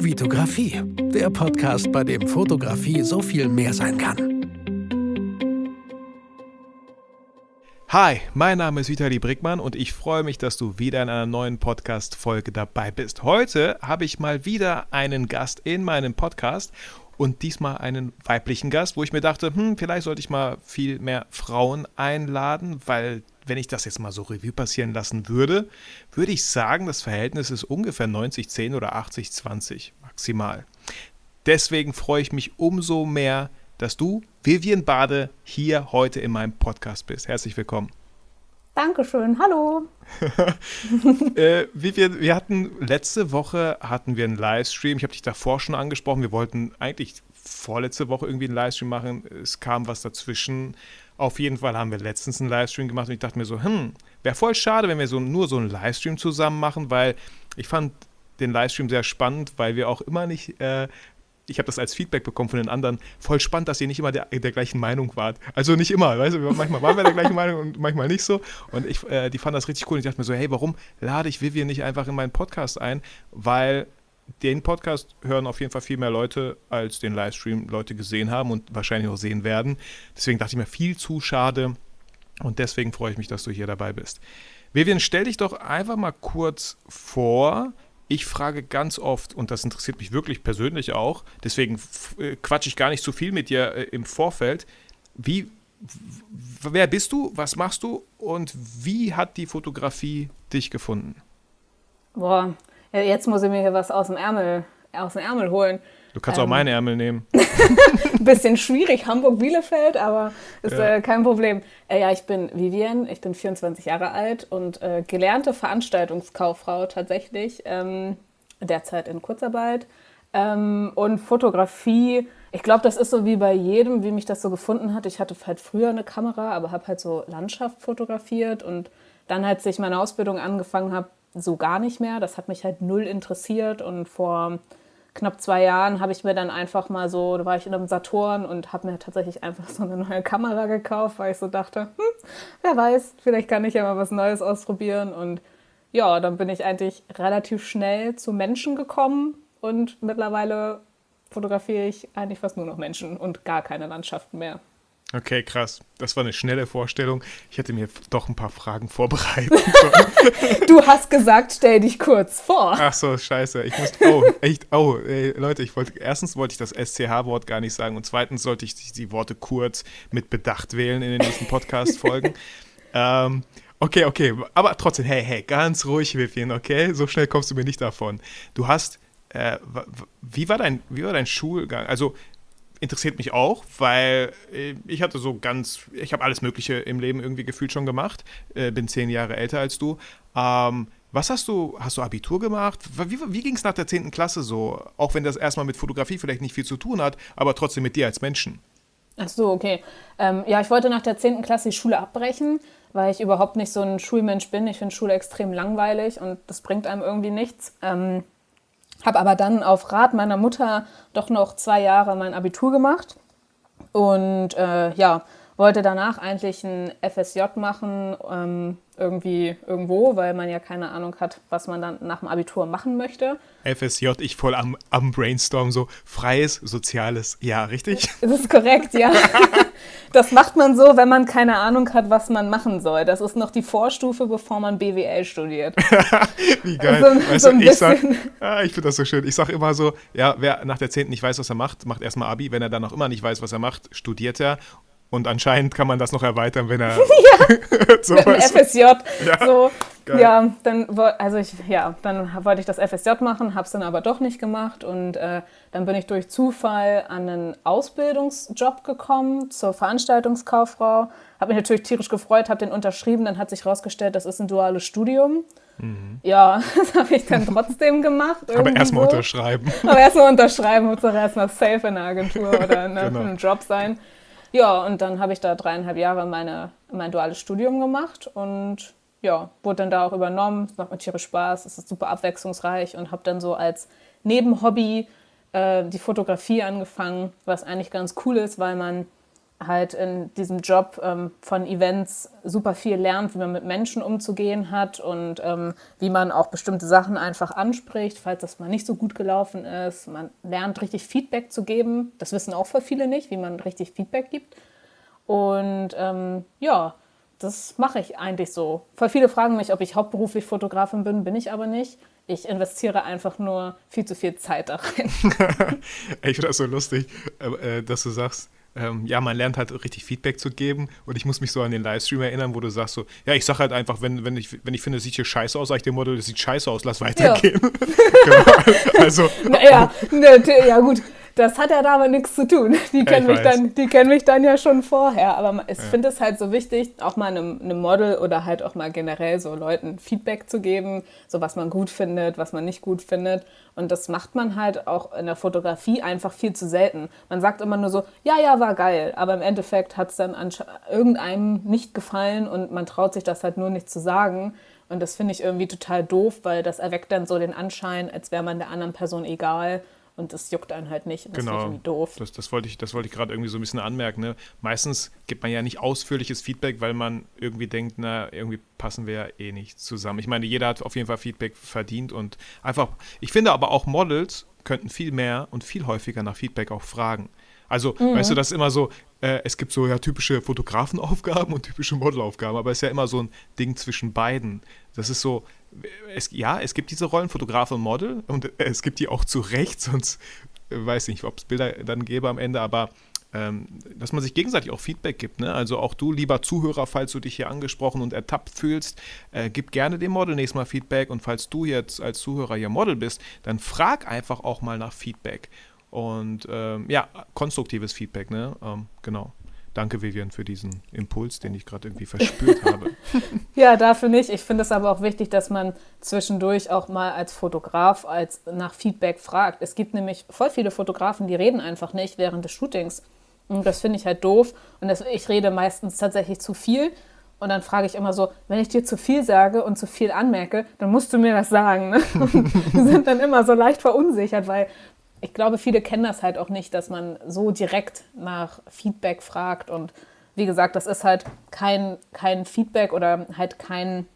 Vitografie, der Podcast, bei dem Fotografie so viel mehr sein kann. Hi, mein Name ist Vitali Brickmann und ich freue mich, dass du wieder in einer neuen Podcast-Folge dabei bist. Heute habe ich mal wieder einen Gast in meinem Podcast und diesmal einen weiblichen Gast, wo ich mir dachte, hm, vielleicht sollte ich mal viel mehr Frauen einladen, weil wenn ich das jetzt mal so Revue passieren lassen würde, würde ich sagen, das Verhältnis ist ungefähr 90-10 oder 80-20 maximal. Deswegen freue ich mich umso mehr, dass du, Vivian Bade, hier heute in meinem Podcast bist. Herzlich willkommen. Dankeschön, hallo. äh, Vivian, wir hatten letzte Woche hatten wir einen Livestream. Ich habe dich davor schon angesprochen. Wir wollten eigentlich vorletzte Woche irgendwie einen Livestream machen. Es kam was dazwischen. Auf jeden Fall haben wir letztens einen Livestream gemacht und ich dachte mir so, hm, wäre voll schade, wenn wir so nur so einen Livestream zusammen machen, weil ich fand den Livestream sehr spannend, weil wir auch immer nicht, äh, ich habe das als Feedback bekommen von den anderen, voll spannend, dass ihr nicht immer der, der gleichen Meinung wart. Also nicht immer, weißt du, manchmal waren wir der gleichen Meinung und manchmal nicht so. Und ich, äh, die fanden das richtig cool und ich dachte mir so, hey, warum lade ich Vivian nicht einfach in meinen Podcast ein? Weil den Podcast hören auf jeden Fall viel mehr Leute, als den Livestream Leute gesehen haben und wahrscheinlich auch sehen werden. Deswegen dachte ich mir, viel zu schade. Und deswegen freue ich mich, dass du hier dabei bist. Vivian, stell dich doch einfach mal kurz vor. Ich frage ganz oft, und das interessiert mich wirklich persönlich auch, deswegen äh, quatsche ich gar nicht zu viel mit dir äh, im Vorfeld. Wie, wer bist du, was machst du und wie hat die Fotografie dich gefunden? Boah, jetzt muss ich mir hier was aus dem Ärmel, aus dem Ärmel holen. Du kannst ähm, auch meine Ärmel nehmen. Bisschen schwierig, Hamburg-Bielefeld, aber ist ja. äh, kein Problem. Äh, ja, ich bin Vivian, ich bin 24 Jahre alt und äh, gelernte Veranstaltungskauffrau tatsächlich, ähm, derzeit in Kurzarbeit. Ähm, und Fotografie, ich glaube, das ist so wie bei jedem, wie mich das so gefunden hat. Ich hatte halt früher eine Kamera, aber habe halt so Landschaft fotografiert und dann, als ich meine Ausbildung angefangen habe, so gar nicht mehr. Das hat mich halt null interessiert und vor knapp zwei Jahren habe ich mir dann einfach mal so, da war ich in einem Saturn und habe mir tatsächlich einfach so eine neue Kamera gekauft, weil ich so dachte, hm, wer weiß, vielleicht kann ich ja mal was Neues ausprobieren. Und ja, dann bin ich eigentlich relativ schnell zu Menschen gekommen und mittlerweile fotografiere ich eigentlich fast nur noch Menschen und gar keine Landschaften mehr. Okay, krass. Das war eine schnelle Vorstellung. Ich hätte mir doch ein paar Fragen vorbereiten sollen. du hast gesagt, stell dich kurz vor. Ach so, scheiße. Ich muss. Oh, echt. Oh, ey, Leute, ich wollte. Erstens wollte ich das SCH-Wort gar nicht sagen und zweitens sollte ich die Worte kurz mit Bedacht wählen in den nächsten Podcast-Folgen. ähm, okay, okay. Aber trotzdem, hey, hey, ganz ruhig, Vivian, okay? So schnell kommst du mir nicht davon. Du hast. Äh, wie, war dein, wie war dein Schulgang? Also, interessiert mich auch, weil äh, ich hatte so ganz, ich habe alles Mögliche im Leben irgendwie gefühlt schon gemacht, äh, bin zehn Jahre älter als du. Ähm, was hast du, hast du Abitur gemacht? Wie, wie ging es nach der 10. Klasse so? Auch wenn das erstmal mit Fotografie vielleicht nicht viel zu tun hat, aber trotzdem mit dir als Menschen. Ach so, okay. Ähm, ja, ich wollte nach der 10. Klasse die Schule abbrechen, weil ich überhaupt nicht so ein Schulmensch bin. Ich finde Schule extrem langweilig und das bringt einem irgendwie nichts. Ähm, habe aber dann auf Rat meiner Mutter doch noch zwei Jahre mein Abitur gemacht und äh, ja, wollte danach eigentlich ein FSJ machen, ähm, irgendwie irgendwo, weil man ja keine Ahnung hat, was man dann nach dem Abitur machen möchte. FSJ, ich voll am, am Brainstorm, so freies, soziales, ja, richtig? Das ist korrekt, ja. Das macht man so, wenn man keine Ahnung hat, was man machen soll. Das ist noch die Vorstufe, bevor man BWL studiert. Wie geil. So, weißt so du, ich sag, ah, ich finde das so schön. Ich sage immer so, ja, wer nach der 10. nicht weiß, was er macht, macht erstmal Abi. Wenn er dann noch immer nicht weiß, was er macht, studiert er und anscheinend kann man das noch erweitern, wenn er ja, so mit FSJ. Ja, so, ja, dann also ich, ja, dann wollte ich das FSJ machen, habe es dann aber doch nicht gemacht und äh, dann bin ich durch Zufall an einen Ausbildungsjob gekommen zur Veranstaltungskauffrau. Habe mich natürlich tierisch gefreut, habe den unterschrieben, dann hat sich herausgestellt, das ist ein duales Studium. Mhm. Ja, das habe ich dann trotzdem gemacht. Aber erstmal so. unterschreiben. Aber erstmal unterschreiben, muss doch erstmal safe in der Agentur oder in, genau. einem Job sein. Ja, und dann habe ich da dreieinhalb Jahre meine, mein duales Studium gemacht und ja, wurde dann da auch übernommen. Es macht mir tierisch Spaß, es ist super abwechslungsreich und habe dann so als Nebenhobby äh, die Fotografie angefangen, was eigentlich ganz cool ist, weil man halt in diesem Job ähm, von Events super viel lernt, wie man mit Menschen umzugehen hat und ähm, wie man auch bestimmte Sachen einfach anspricht, falls das mal nicht so gut gelaufen ist. Man lernt richtig Feedback zu geben. Das wissen auch voll viele nicht, wie man richtig Feedback gibt. Und ähm, ja, das mache ich eigentlich so. Voll viele fragen mich, ob ich hauptberuflich Fotografin bin, bin ich aber nicht. Ich investiere einfach nur viel zu viel Zeit da rein. ich finde das so lustig, äh, dass du sagst, ähm, ja, man lernt halt richtig Feedback zu geben und ich muss mich so an den Livestream erinnern, wo du sagst so, ja, ich sag halt einfach, wenn, wenn, ich, wenn ich finde, es sieht hier scheiße aus, sag ich dem Model, das sieht scheiße aus, lass weitergehen. Ja. genau. Also. Ja, ja, gut. Das hat ja damit nichts zu tun. Die kennen, ja, mich, dann, die kennen mich dann ja schon vorher. Aber ich ja. finde es halt so wichtig, auch mal einem, einem, Model oder halt auch mal generell so Leuten Feedback zu geben, so was man gut findet, was man nicht gut findet. Und das macht man halt auch in der Fotografie einfach viel zu selten. Man sagt immer nur so, ja, ja, war geil. Aber im Endeffekt hat es dann irgendeinem nicht gefallen und man traut sich das halt nur nicht zu sagen. Und das finde ich irgendwie total doof, weil das erweckt dann so den Anschein, als wäre man der anderen Person egal und das juckt einen halt nicht. Und das genau. irgendwie doof. Das, das wollte ich, das wollte ich gerade irgendwie so ein bisschen anmerken. Ne? Meistens gibt man ja nicht ausführliches Feedback, weil man irgendwie denkt, na, irgendwie passen wir ja eh nicht zusammen. Ich meine, jeder hat auf jeden Fall Feedback verdient und einfach, ich finde aber auch Models könnten viel mehr und viel häufiger nach Feedback auch fragen. Also, mhm. weißt du, das ist immer so, äh, es gibt so ja typische Fotografenaufgaben und typische Modelaufgaben, aber es ist ja immer so ein Ding zwischen beiden. Das ist so, es, ja, es gibt diese Rollen, Fotograf und Model, und es gibt die auch zu Recht, sonst äh, weiß ich nicht, ob es Bilder dann gäbe am Ende, aber ähm, dass man sich gegenseitig auch Feedback gibt. Ne? Also auch du, lieber Zuhörer, falls du dich hier angesprochen und ertappt fühlst, äh, gib gerne dem Model nächstes Mal Feedback und falls du jetzt als Zuhörer hier Model bist, dann frag einfach auch mal nach Feedback. Und ähm, ja, konstruktives Feedback, ne? Ähm, genau. Danke, Vivian, für diesen Impuls, den ich gerade irgendwie verspürt habe. ja, dafür nicht. Ich finde es aber auch wichtig, dass man zwischendurch auch mal als Fotograf als nach Feedback fragt. Es gibt nämlich voll viele Fotografen, die reden einfach nicht während des Shootings. Und das finde ich halt doof. Und das, ich rede meistens tatsächlich zu viel. Und dann frage ich immer so, wenn ich dir zu viel sage und zu viel anmerke, dann musst du mir das sagen. Ne? die sind dann immer so leicht verunsichert, weil ich glaube, viele kennen das halt auch nicht, dass man so direkt nach Feedback fragt. Und wie gesagt, das ist halt kein, kein Feedback oder halt kein,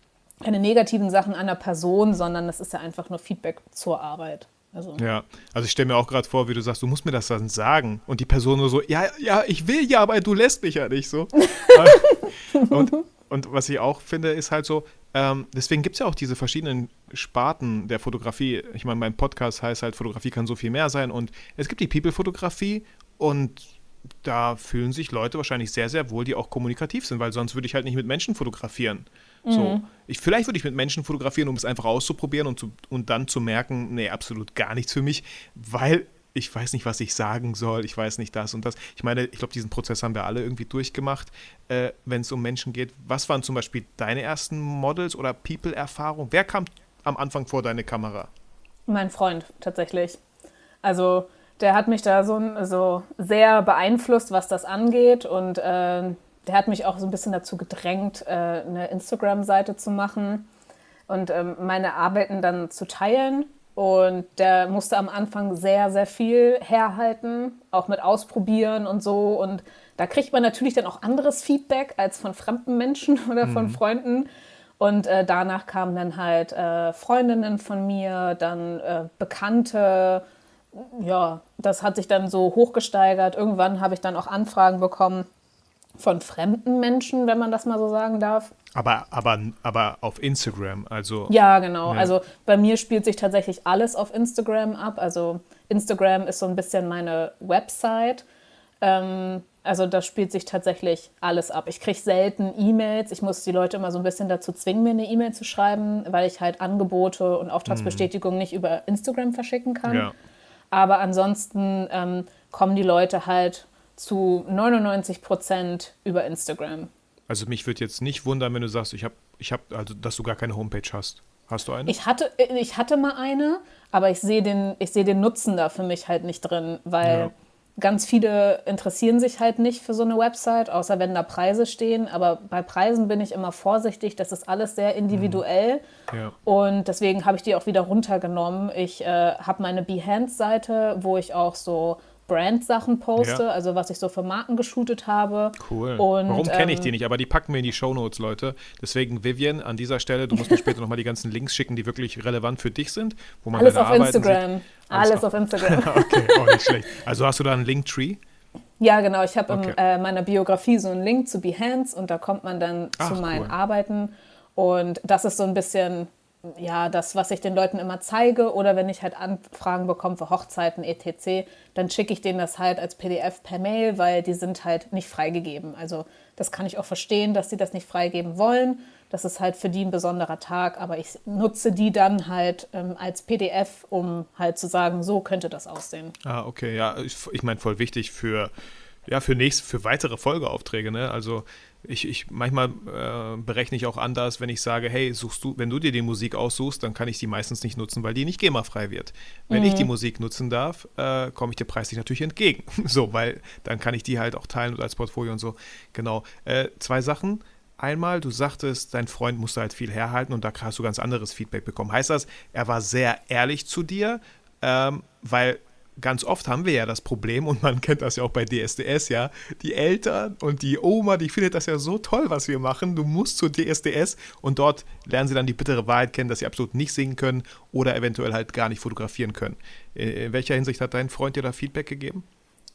keine negativen Sachen der Person, sondern das ist ja einfach nur Feedback zur Arbeit. Also. Ja, also ich stelle mir auch gerade vor, wie du sagst, du musst mir das dann sagen. Und die Person nur so, ja, ja, ich will ja, aber du lässt mich ja nicht so. und, und was ich auch finde, ist halt so, ähm, deswegen gibt es ja auch diese verschiedenen Sparten der Fotografie. Ich meine, mein Podcast heißt halt, Fotografie kann so viel mehr sein. Und es gibt die People-Fotografie und da fühlen sich Leute wahrscheinlich sehr, sehr wohl, die auch kommunikativ sind, weil sonst würde ich halt nicht mit Menschen fotografieren. Mhm. So, ich, vielleicht würde ich mit Menschen fotografieren, um es einfach auszuprobieren und, zu, und dann zu merken, nee, absolut gar nichts für mich, weil ich weiß nicht, was ich sagen soll, ich weiß nicht das und das. Ich meine, ich glaube, diesen Prozess haben wir alle irgendwie durchgemacht, äh, wenn es um Menschen geht. Was waren zum Beispiel deine ersten Models oder People-Erfahrungen? Wer kam am Anfang vor deine Kamera? Mein Freund, tatsächlich. Also, der hat mich da so, so sehr beeinflusst, was das angeht und äh, der hat mich auch so ein bisschen dazu gedrängt, äh, eine Instagram-Seite zu machen und ähm, meine Arbeiten dann zu teilen und der musste am Anfang sehr, sehr viel herhalten, auch mit Ausprobieren und so. Und da kriegt man natürlich dann auch anderes Feedback als von fremden Menschen oder von mhm. Freunden. Und äh, danach kamen dann halt äh, Freundinnen von mir, dann äh, Bekannte. Ja, das hat sich dann so hochgesteigert. Irgendwann habe ich dann auch Anfragen bekommen von fremden Menschen, wenn man das mal so sagen darf. Aber, aber, aber auf Instagram, also. Ja, genau. Ja. Also bei mir spielt sich tatsächlich alles auf Instagram ab. Also Instagram ist so ein bisschen meine Website. Ähm, also da spielt sich tatsächlich alles ab. Ich kriege selten E-Mails. Ich muss die Leute immer so ein bisschen dazu zwingen, mir eine E-Mail zu schreiben, weil ich halt Angebote und Auftragsbestätigungen mhm. nicht über Instagram verschicken kann. Ja. Aber ansonsten ähm, kommen die Leute halt zu 99 Prozent über Instagram. Also mich würde jetzt nicht wundern, wenn du sagst, ich habe, ich habe, also dass du gar keine Homepage hast. Hast du eine? Ich hatte, ich hatte mal eine, aber ich sehe den, ich den Nutzen da für mich halt nicht drin, weil ja. ganz viele interessieren sich halt nicht für so eine Website, außer wenn da Preise stehen. Aber bei Preisen bin ich immer vorsichtig, das ist alles sehr individuell. Mhm. Ja. Und deswegen habe ich die auch wieder runtergenommen. Ich äh, habe meine Behance-Seite, wo ich auch so Brand-Sachen poste, ja. also was ich so für Marken geshootet habe. Cool. Und, Warum kenne ich ähm, die nicht? Aber die packen wir in die Shownotes, Leute. Deswegen, Vivian, an dieser Stelle, du musst mir später nochmal die ganzen Links schicken, die wirklich relevant für dich sind. Wo man Alles auf Arbeiten Instagram. Sieht. Alles, Alles auf Instagram. okay, auch nicht schlecht. Also hast du da einen Linktree? Ja, genau. Ich habe okay. in äh, meiner Biografie so einen Link zu Behance und da kommt man dann Ach, zu meinen cool. Arbeiten. Und das ist so ein bisschen ja, das, was ich den Leuten immer zeige oder wenn ich halt Anfragen bekomme für Hochzeiten etc., dann schicke ich denen das halt als PDF per Mail, weil die sind halt nicht freigegeben. Also das kann ich auch verstehen, dass sie das nicht freigeben wollen. Das ist halt für die ein besonderer Tag, aber ich nutze die dann halt ähm, als PDF, um halt zu sagen, so könnte das aussehen. Ah, okay, ja, ich, ich meine voll wichtig für ja, für nächste, für weitere Folgeaufträge, ne? Also ich, ich manchmal äh, berechne ich auch anders, wenn ich sage, hey, suchst du, wenn du dir die Musik aussuchst, dann kann ich die meistens nicht nutzen, weil die nicht GEMA-frei wird. Wenn mhm. ich die Musik nutzen darf, äh, komme ich dir preislich natürlich entgegen. so, weil dann kann ich die halt auch teilen als Portfolio und so. Genau. Äh, zwei Sachen. Einmal, du sagtest, dein Freund musste halt viel herhalten und da hast du ganz anderes Feedback bekommen. Heißt das, er war sehr ehrlich zu dir, ähm, weil ganz oft haben wir ja das Problem, und man kennt das ja auch bei DSDS, ja, die Eltern und die Oma, die findet das ja so toll, was wir machen. Du musst zur DSDS und dort lernen sie dann die bittere Wahrheit kennen, dass sie absolut nicht singen können oder eventuell halt gar nicht fotografieren können. In welcher Hinsicht hat dein Freund dir da Feedback gegeben?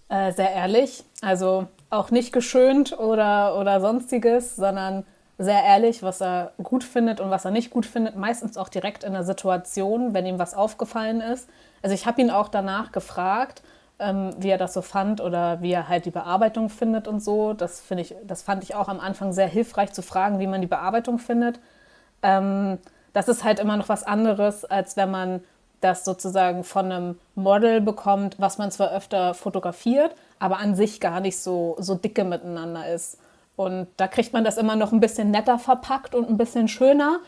Äh, sehr ehrlich, also auch nicht geschönt oder, oder sonstiges, sondern sehr ehrlich, was er gut findet und was er nicht gut findet, meistens auch direkt in der Situation, wenn ihm was aufgefallen ist. Also ich habe ihn auch danach gefragt, ähm, wie er das so fand oder wie er halt die Bearbeitung findet und so. Das finde ich, das fand ich auch am Anfang sehr hilfreich zu fragen, wie man die Bearbeitung findet. Ähm, das ist halt immer noch was anderes, als wenn man das sozusagen von einem Model bekommt, was man zwar öfter fotografiert, aber an sich gar nicht so, so dicke miteinander ist. Und da kriegt man das immer noch ein bisschen netter verpackt und ein bisschen schöner.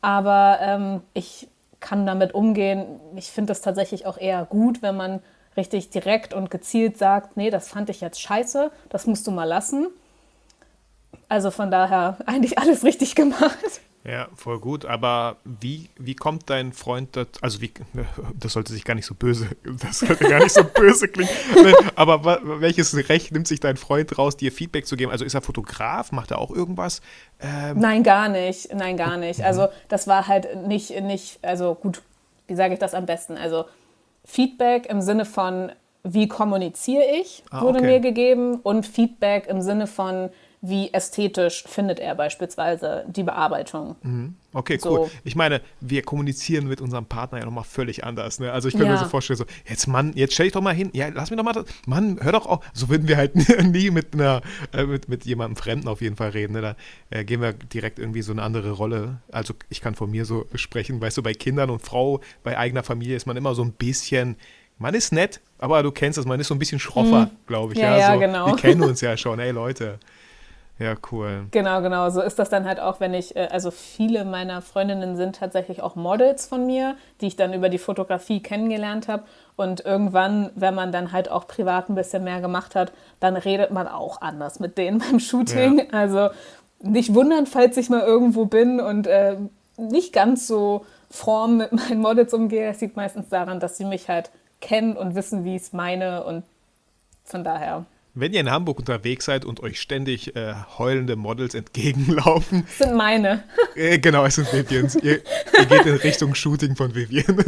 Aber ähm, ich kann damit umgehen. Ich finde es tatsächlich auch eher gut, wenn man richtig direkt und gezielt sagt, nee, das fand ich jetzt scheiße, das musst du mal lassen. Also von daher eigentlich alles richtig gemacht. Ja, voll gut. Aber wie, wie kommt dein Freund das, also wie, das sollte sich gar nicht so böse, das sollte gar nicht so böse klingen. Aber welches Recht nimmt sich dein Freund raus, dir Feedback zu geben? Also ist er Fotograf? Macht er auch irgendwas? Ähm Nein, gar nicht. Nein, gar nicht. Also das war halt nicht, nicht, also gut, wie sage ich das am besten? Also Feedback im Sinne von, wie kommuniziere ich, ah, wurde okay. mir gegeben und Feedback im Sinne von, wie ästhetisch findet er beispielsweise die Bearbeitung. Mhm. Okay, so. cool. Ich meine, wir kommunizieren mit unserem Partner ja nochmal völlig anders. Ne? Also ich könnte ja. mir so vorstellen, so, jetzt Mann, jetzt stell dich doch mal hin, ja, lass mich doch mal, das. Mann, hör doch auf. So würden wir halt nie mit einer, äh, mit, mit jemandem Fremden auf jeden Fall reden. Ne? Da äh, gehen wir direkt irgendwie so eine andere Rolle. Also ich kann von mir so sprechen, weißt du, bei Kindern und Frau, bei eigener Familie ist man immer so ein bisschen, man ist nett, aber du kennst es, man ist so ein bisschen schroffer, mhm. glaube ich. Ja, ja, so, genau. Wir kennen uns ja schon, ey Leute. Ja, cool. Genau, genau. So ist das dann halt auch, wenn ich, äh, also viele meiner Freundinnen sind tatsächlich auch Models von mir, die ich dann über die Fotografie kennengelernt habe. Und irgendwann, wenn man dann halt auch privat ein bisschen mehr gemacht hat, dann redet man auch anders mit denen beim Shooting. Ja. Also nicht wundern, falls ich mal irgendwo bin und äh, nicht ganz so form mit meinen Models umgehe. Das liegt meistens daran, dass sie mich halt kennen und wissen, wie ich es meine. Und von daher wenn ihr in Hamburg unterwegs seid und euch ständig äh, heulende Models entgegenlaufen. Das sind meine. Äh, genau, es sind Vivians. ihr, ihr, geht in Richtung Shooting von Vivian.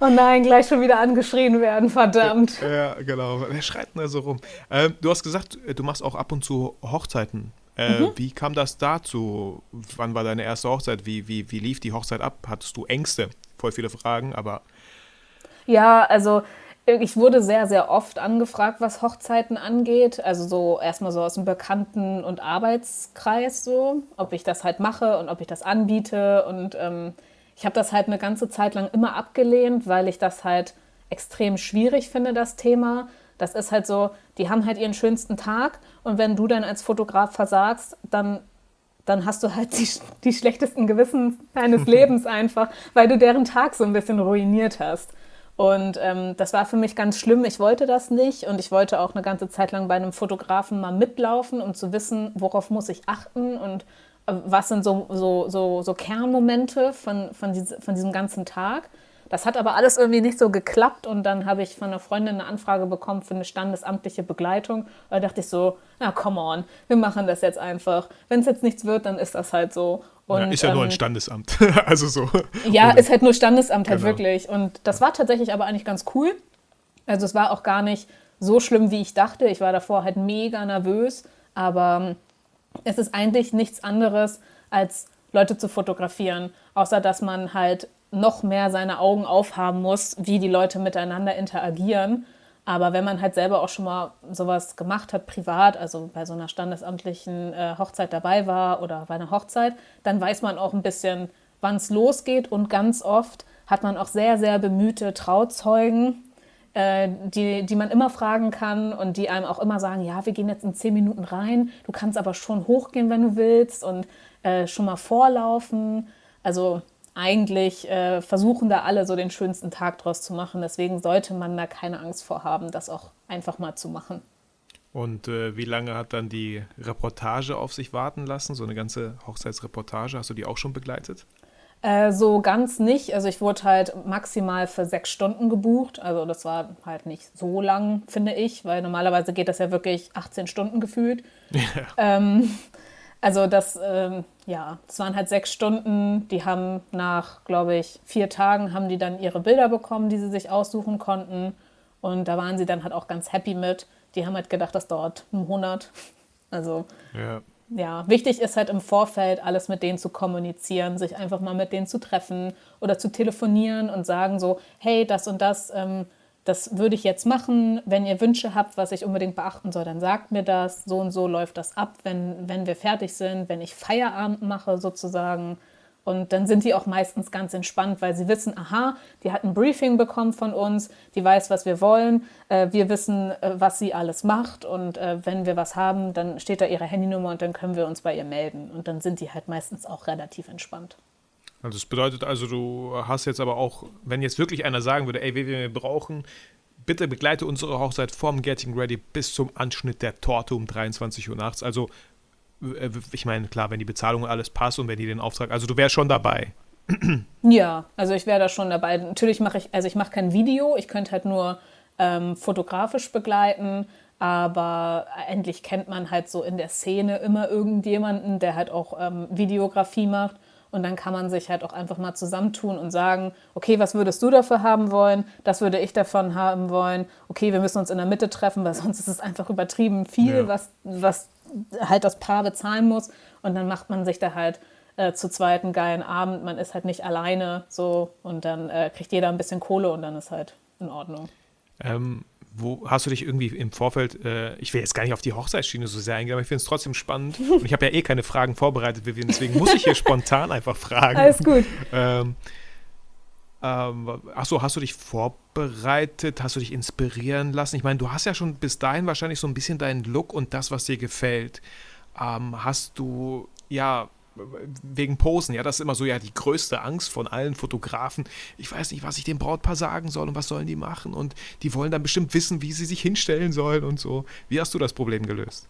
oh nein, gleich schon wieder angeschrien werden, verdammt. Ja, genau. Wer schreit denn da so rum? Ähm, du hast gesagt, äh, du machst auch ab und zu Hochzeiten. Äh, mhm. Wie kam das dazu? Wann war deine erste Hochzeit? Wie, wie, wie lief die Hochzeit ab? Hattest du Ängste? Voll viele Fragen, aber. Ja, also ich wurde sehr, sehr oft angefragt, was Hochzeiten angeht. Also so erstmal so aus dem Bekannten- und Arbeitskreis so, ob ich das halt mache und ob ich das anbiete. Und ähm, ich habe das halt eine ganze Zeit lang immer abgelehnt, weil ich das halt extrem schwierig finde, das Thema. Das ist halt so, die haben halt ihren schönsten Tag und wenn du dann als Fotograf versagst, dann, dann hast du halt die, die schlechtesten Gewissen deines Lebens einfach, weil du deren Tag so ein bisschen ruiniert hast. Und ähm, das war für mich ganz schlimm. Ich wollte das nicht und ich wollte auch eine ganze Zeit lang bei einem Fotografen mal mitlaufen, um zu wissen, worauf muss ich achten und äh, was sind so, so, so, so Kernmomente von, von, diese, von diesem ganzen Tag. Das hat aber alles irgendwie nicht so geklappt und dann habe ich von einer Freundin eine Anfrage bekommen für eine standesamtliche Begleitung. Da dachte ich so, na come on, wir machen das jetzt einfach. Wenn es jetzt nichts wird, dann ist das halt so. Und, ja, ist ja ähm, nur ein ähm, Standesamt. also so. Ja, Ohne. ist halt nur Standesamt halt genau. wirklich. Und das war tatsächlich aber eigentlich ganz cool. Also es war auch gar nicht so schlimm, wie ich dachte. Ich war davor halt mega nervös, aber ähm, es ist eigentlich nichts anderes, als Leute zu fotografieren, außer dass man halt noch mehr seine Augen aufhaben muss, wie die Leute miteinander interagieren. Aber wenn man halt selber auch schon mal sowas gemacht hat, privat, also bei so einer standesamtlichen äh, Hochzeit dabei war oder bei einer Hochzeit, dann weiß man auch ein bisschen, wann es losgeht. Und ganz oft hat man auch sehr, sehr bemühte Trauzeugen, äh, die, die man immer fragen kann und die einem auch immer sagen, ja, wir gehen jetzt in zehn Minuten rein, du kannst aber schon hochgehen, wenn du willst und äh, schon mal vorlaufen. Also eigentlich äh, versuchen da alle so den schönsten Tag draus zu machen. Deswegen sollte man da keine Angst vor haben, das auch einfach mal zu machen. Und äh, wie lange hat dann die Reportage auf sich warten lassen? So eine ganze Hochzeitsreportage, hast du die auch schon begleitet? Äh, so ganz nicht. Also ich wurde halt maximal für sechs Stunden gebucht. Also das war halt nicht so lang, finde ich, weil normalerweise geht das ja wirklich 18 Stunden gefühlt. Ja. Ähm, also das, ähm, ja, das waren halt sechs Stunden. Die haben nach, glaube ich, vier Tagen haben die dann ihre Bilder bekommen, die sie sich aussuchen konnten. Und da waren sie dann halt auch ganz happy mit. Die haben halt gedacht, das dauert einen Monat. Also ja ja, wichtig ist halt im Vorfeld alles mit denen zu kommunizieren, sich einfach mal mit denen zu treffen oder zu telefonieren und sagen so, hey, das und das, ähm, das würde ich jetzt machen. Wenn ihr Wünsche habt, was ich unbedingt beachten soll, dann sagt mir das. So und so läuft das ab, wenn, wenn wir fertig sind, wenn ich Feierabend mache sozusagen. Und dann sind die auch meistens ganz entspannt, weil sie wissen, aha, die hat ein Briefing bekommen von uns, die weiß, was wir wollen, äh, wir wissen, äh, was sie alles macht und äh, wenn wir was haben, dann steht da ihre Handynummer und dann können wir uns bei ihr melden. Und dann sind die halt meistens auch relativ entspannt. Also das bedeutet also, du hast jetzt aber auch, wenn jetzt wirklich einer sagen würde, ey, wir, wir brauchen, bitte begleite unsere Hochzeit vom Getting Ready bis zum Anschnitt der Torte um 23 Uhr nachts. Also ich meine, klar, wenn die Bezahlung alles passt und wenn die den Auftrag, also du wärst schon dabei. Ja, also ich wäre da schon dabei. Natürlich mache ich, also ich mache kein Video, ich könnte halt nur ähm, fotografisch begleiten, aber endlich kennt man halt so in der Szene immer irgendjemanden, der halt auch ähm, Videografie macht. Und dann kann man sich halt auch einfach mal zusammentun und sagen, okay, was würdest du dafür haben wollen? Das würde ich davon haben wollen. Okay, wir müssen uns in der Mitte treffen, weil sonst ist es einfach übertrieben viel, ja. was, was halt das Paar bezahlen muss. Und dann macht man sich da halt äh, zu zweiten geilen Abend. Man ist halt nicht alleine so und dann äh, kriegt jeder ein bisschen Kohle und dann ist halt in Ordnung. Ähm, wo hast du dich irgendwie im Vorfeld, äh, ich will jetzt gar nicht auf die Hochzeitsschiene so sehr eingehen, aber ich finde es trotzdem spannend. Und ich habe ja eh keine Fragen vorbereitet, Vivian, deswegen muss ich hier spontan einfach fragen. Alles gut. Ähm, ähm, achso, hast du dich vorbereitet? Hast du dich inspirieren lassen? Ich meine, du hast ja schon bis dahin wahrscheinlich so ein bisschen deinen Look und das, was dir gefällt. Ähm, hast du, ja, wegen Posen, ja, das ist immer so ja die größte Angst von allen Fotografen. Ich weiß nicht, was ich dem Brautpaar sagen soll und was sollen die machen und die wollen dann bestimmt wissen, wie sie sich hinstellen sollen und so. Wie hast du das Problem gelöst?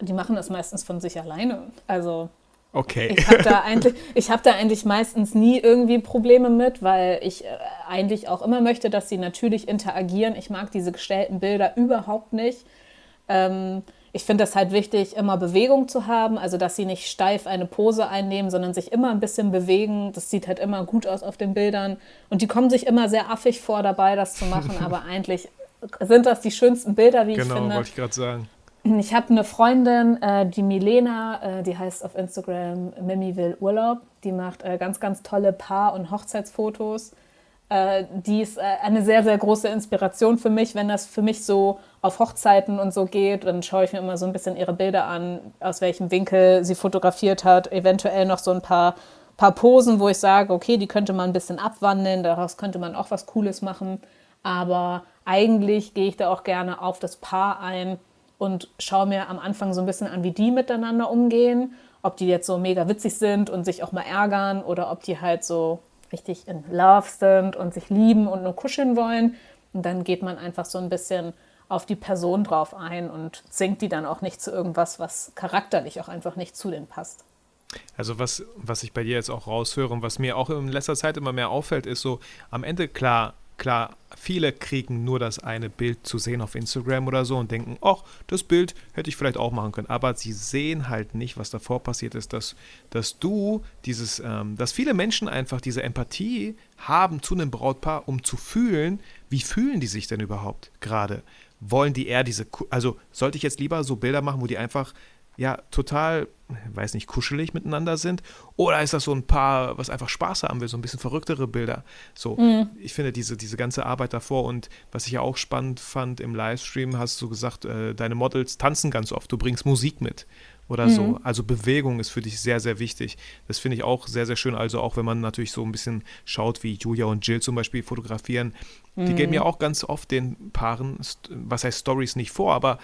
Die machen das meistens von sich alleine. Also Okay. Ich habe da, eigentlich, hab da eigentlich meistens nie irgendwie Probleme mit, weil ich äh, eigentlich auch immer möchte, dass sie natürlich interagieren. Ich mag diese gestellten Bilder überhaupt nicht. Ähm, ich finde es halt wichtig, immer Bewegung zu haben, also dass sie nicht steif eine Pose einnehmen, sondern sich immer ein bisschen bewegen. Das sieht halt immer gut aus auf den Bildern. Und die kommen sich immer sehr affig vor dabei, das zu machen, aber eigentlich sind das die schönsten Bilder, wie genau, ich finde. Genau, wollte ich gerade sagen. Ich habe eine Freundin, äh, die Milena, äh, die heißt auf Instagram Mimi will Urlaub. Die macht äh, ganz, ganz tolle Paar- und Hochzeitsfotos. Äh, die ist äh, eine sehr, sehr große Inspiration für mich, wenn das für mich so auf Hochzeiten und so geht. Dann schaue ich mir immer so ein bisschen ihre Bilder an, aus welchem Winkel sie fotografiert hat. Eventuell noch so ein paar, paar Posen, wo ich sage, okay, die könnte man ein bisschen abwandeln, daraus könnte man auch was Cooles machen. Aber eigentlich gehe ich da auch gerne auf das Paar ein und schaue mir am Anfang so ein bisschen an, wie die miteinander umgehen. Ob die jetzt so mega witzig sind und sich auch mal ärgern oder ob die halt so richtig in Love sind und sich lieben und nur kuscheln wollen. Und dann geht man einfach so ein bisschen auf die Person drauf ein und zwingt die dann auch nicht zu irgendwas, was charakterlich auch einfach nicht zu denen passt. Also was, was ich bei dir jetzt auch raushöre und was mir auch in letzter Zeit immer mehr auffällt, ist so, am Ende klar, klar, viele kriegen nur das eine Bild zu sehen auf Instagram oder so und denken, ach, das Bild hätte ich vielleicht auch machen können. Aber sie sehen halt nicht, was davor passiert ist, dass, dass du dieses, ähm, dass viele Menschen einfach diese Empathie haben zu einem Brautpaar, um zu fühlen, wie fühlen die sich denn überhaupt gerade? Wollen die eher diese, also sollte ich jetzt lieber so Bilder machen, wo die einfach ja total, weiß nicht, kuschelig miteinander sind? Oder ist das so ein Paar, was einfach Spaß haben will, so ein bisschen verrücktere Bilder? So, mhm. ich finde diese, diese ganze Arbeit davor und was ich ja auch spannend fand im Livestream, hast du gesagt, äh, deine Models tanzen ganz oft, du bringst Musik mit oder mhm. so. Also Bewegung ist für dich sehr, sehr wichtig. Das finde ich auch sehr, sehr schön. Also auch wenn man natürlich so ein bisschen schaut, wie Julia und Jill zum Beispiel fotografieren, mhm. die geben ja auch ganz oft den Paaren, was heißt Stories nicht vor, aber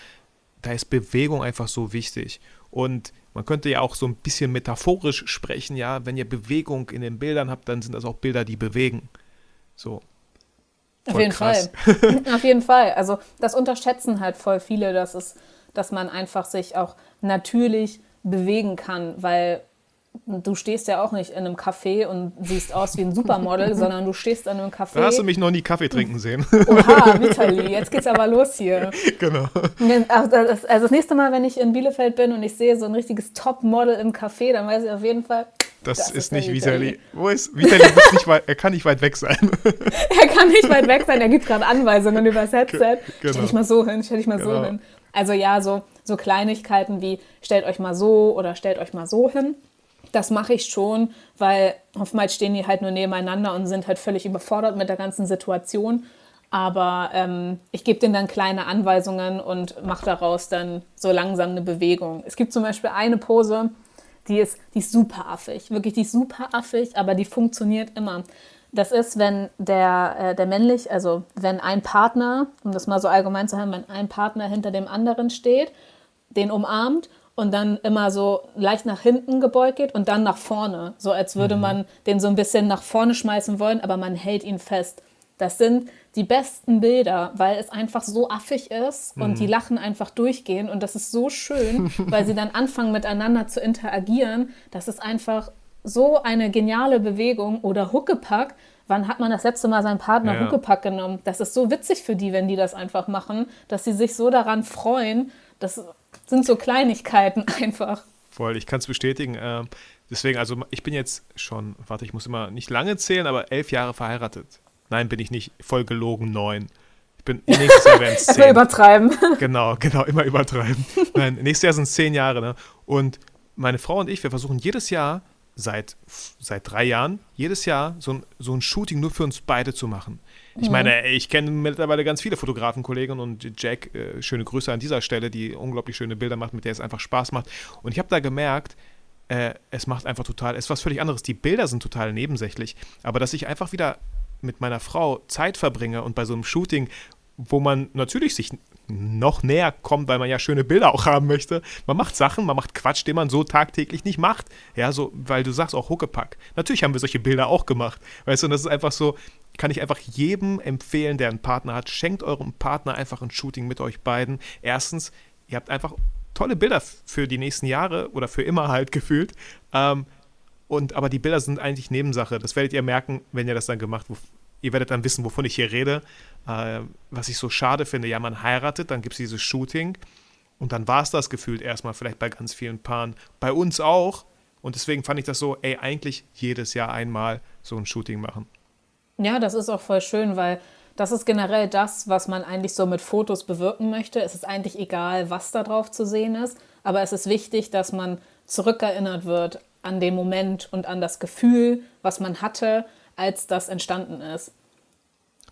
da ist Bewegung einfach so wichtig. Und man könnte ja auch so ein bisschen metaphorisch sprechen, ja, wenn ihr Bewegung in den Bildern habt, dann sind das auch Bilder, die bewegen. So. Voll Auf jeden krass. Fall. Auf jeden Fall. Also das unterschätzen halt voll viele, dass es, dass man einfach sich auch natürlich bewegen kann, weil du stehst ja auch nicht in einem Café und siehst aus wie ein Supermodel, sondern du stehst in einem Café. Da hast du mich noch nie Kaffee trinken sehen. Oha, Vitali, jetzt geht's aber los hier. Genau. Also das nächste Mal, wenn ich in Bielefeld bin und ich sehe so ein richtiges Topmodel im Café, dann weiß ich auf jeden Fall, das, das, ist, ist nicht Vitali. Wo ist Vitali? Nicht weit, er kann nicht weit weg sein. er kann nicht weit weg sein. Er gibt gerade Anweisungen über das Headset. Genau. Stell dich mal so hin, stell dich mal genau. so hin. Also ja, so, so Kleinigkeiten wie stellt euch mal so oder stellt euch mal so hin das mache ich schon, weil oftmals stehen die halt nur nebeneinander und sind halt völlig überfordert mit der ganzen Situation. Aber ähm, ich gebe denen dann kleine Anweisungen und mache daraus dann so langsam eine Bewegung. Es gibt zum Beispiel eine Pose, die ist, die ist super affig. Wirklich, die ist super affig, aber die funktioniert immer. Das ist, wenn der, äh, der männlich, also wenn ein Partner, um das mal so allgemein zu haben, wenn ein Partner hinter dem anderen steht, den umarmt und dann immer so leicht nach hinten gebeugt geht und dann nach vorne, so als würde mhm. man den so ein bisschen nach vorne schmeißen wollen, aber man hält ihn fest. Das sind die besten Bilder, weil es einfach so affig ist und mhm. die lachen einfach durchgehen und das ist so schön, weil sie dann anfangen miteinander zu interagieren. Das ist einfach so eine geniale Bewegung oder Huckepack. Wann hat man das letzte Mal seinen Partner ja. Huckepack genommen? Das ist so witzig für die, wenn die das einfach machen, dass sie sich so daran freuen. Das sind so Kleinigkeiten einfach. Voll, ich kann es bestätigen. Äh, deswegen, also ich bin jetzt schon, warte, ich muss immer nicht lange zählen, aber elf Jahre verheiratet. Nein, bin ich nicht. Voll gelogen, neun. Ich bin nächstes Jahr werden es zehn. Immer übertreiben. Genau, genau, immer übertreiben. Nein, nächstes Jahr sind es zehn Jahre. Ne? Und meine Frau und ich, wir versuchen jedes Jahr seit, seit drei Jahren, jedes Jahr so ein, so ein Shooting nur für uns beide zu machen. Ich meine, ich kenne mittlerweile ganz viele Fotografenkollegen und Jack, äh, schöne Grüße an dieser Stelle, die unglaublich schöne Bilder macht, mit der es einfach Spaß macht. Und ich habe da gemerkt, äh, es macht einfach total, es ist was völlig anderes. Die Bilder sind total nebensächlich, aber dass ich einfach wieder mit meiner Frau Zeit verbringe und bei so einem Shooting, wo man natürlich sich noch näher kommt, weil man ja schöne Bilder auch haben möchte. Man macht Sachen, man macht Quatsch, den man so tagtäglich nicht macht. Ja, so, weil du sagst auch Huckepack. Natürlich haben wir solche Bilder auch gemacht. Weißt du, und das ist einfach so, kann ich einfach jedem empfehlen, der einen Partner hat. Schenkt eurem Partner einfach ein Shooting mit euch beiden. Erstens, ihr habt einfach tolle Bilder für die nächsten Jahre oder für immer halt gefühlt. Ähm, und, aber die Bilder sind eigentlich Nebensache. Das werdet ihr merken, wenn ihr das dann gemacht habt. Ihr werdet dann wissen, wovon ich hier rede. Äh, was ich so schade finde, ja, man heiratet, dann gibt es dieses Shooting und dann war es das gefühlt erstmal vielleicht bei ganz vielen Paaren. Bei uns auch. Und deswegen fand ich das so, ey, eigentlich jedes Jahr einmal so ein Shooting machen. Ja, das ist auch voll schön, weil das ist generell das, was man eigentlich so mit Fotos bewirken möchte. Es ist eigentlich egal, was da drauf zu sehen ist, aber es ist wichtig, dass man zurückerinnert wird an den Moment und an das Gefühl, was man hatte, als das entstanden ist.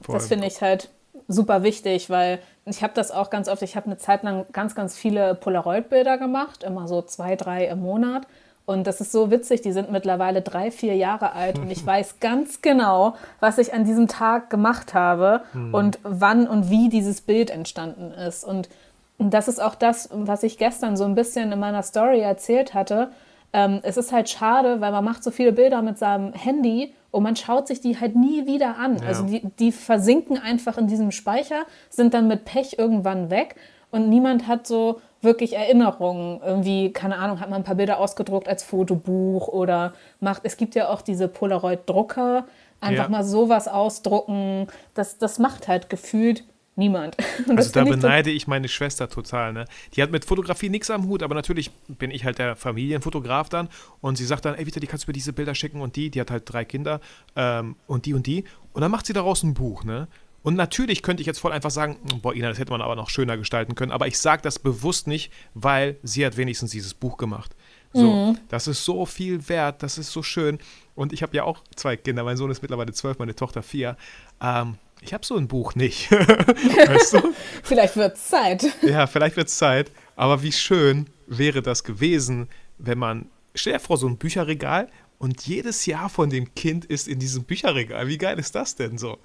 Voll. Das finde ich halt super wichtig, weil ich habe das auch ganz oft, ich habe eine Zeit lang ganz, ganz viele Polaroid-Bilder gemacht, immer so zwei, drei im Monat. Und das ist so witzig, die sind mittlerweile drei, vier Jahre alt und ich weiß ganz genau, was ich an diesem Tag gemacht habe mhm. und wann und wie dieses Bild entstanden ist. Und das ist auch das, was ich gestern so ein bisschen in meiner Story erzählt hatte. Ähm, es ist halt schade, weil man macht so viele Bilder mit seinem Handy und man schaut sich die halt nie wieder an. Ja. Also die, die versinken einfach in diesem Speicher, sind dann mit Pech irgendwann weg und niemand hat so wirklich Erinnerungen. Irgendwie, keine Ahnung, hat man ein paar Bilder ausgedruckt als Fotobuch oder macht, es gibt ja auch diese Polaroid-Drucker, einfach ja. mal sowas ausdrucken. Das, das macht halt gefühlt niemand. also da beneide ich, ich meine Schwester total. Ne? Die hat mit Fotografie nichts am Hut, aber natürlich bin ich halt der Familienfotograf dann und sie sagt dann, ey Vita, die kannst du mir diese Bilder schicken und die, die hat halt drei Kinder ähm, und die und die und dann macht sie daraus ein Buch, ne? Und natürlich könnte ich jetzt voll einfach sagen, boah, Ina, das hätte man aber noch schöner gestalten können, aber ich sage das bewusst nicht, weil sie hat wenigstens dieses Buch gemacht. So, mhm. das ist so viel wert, das ist so schön. Und ich habe ja auch zwei Kinder. Mein Sohn ist mittlerweile zwölf, meine Tochter vier. Ähm, ich habe so ein Buch nicht. weißt du? vielleicht wird es Zeit. Ja, vielleicht wird es Zeit. Aber wie schön wäre das gewesen, wenn man, stell dir vor, so ein Bücherregal und jedes Jahr von dem Kind ist in diesem Bücherregal. Wie geil ist das denn so?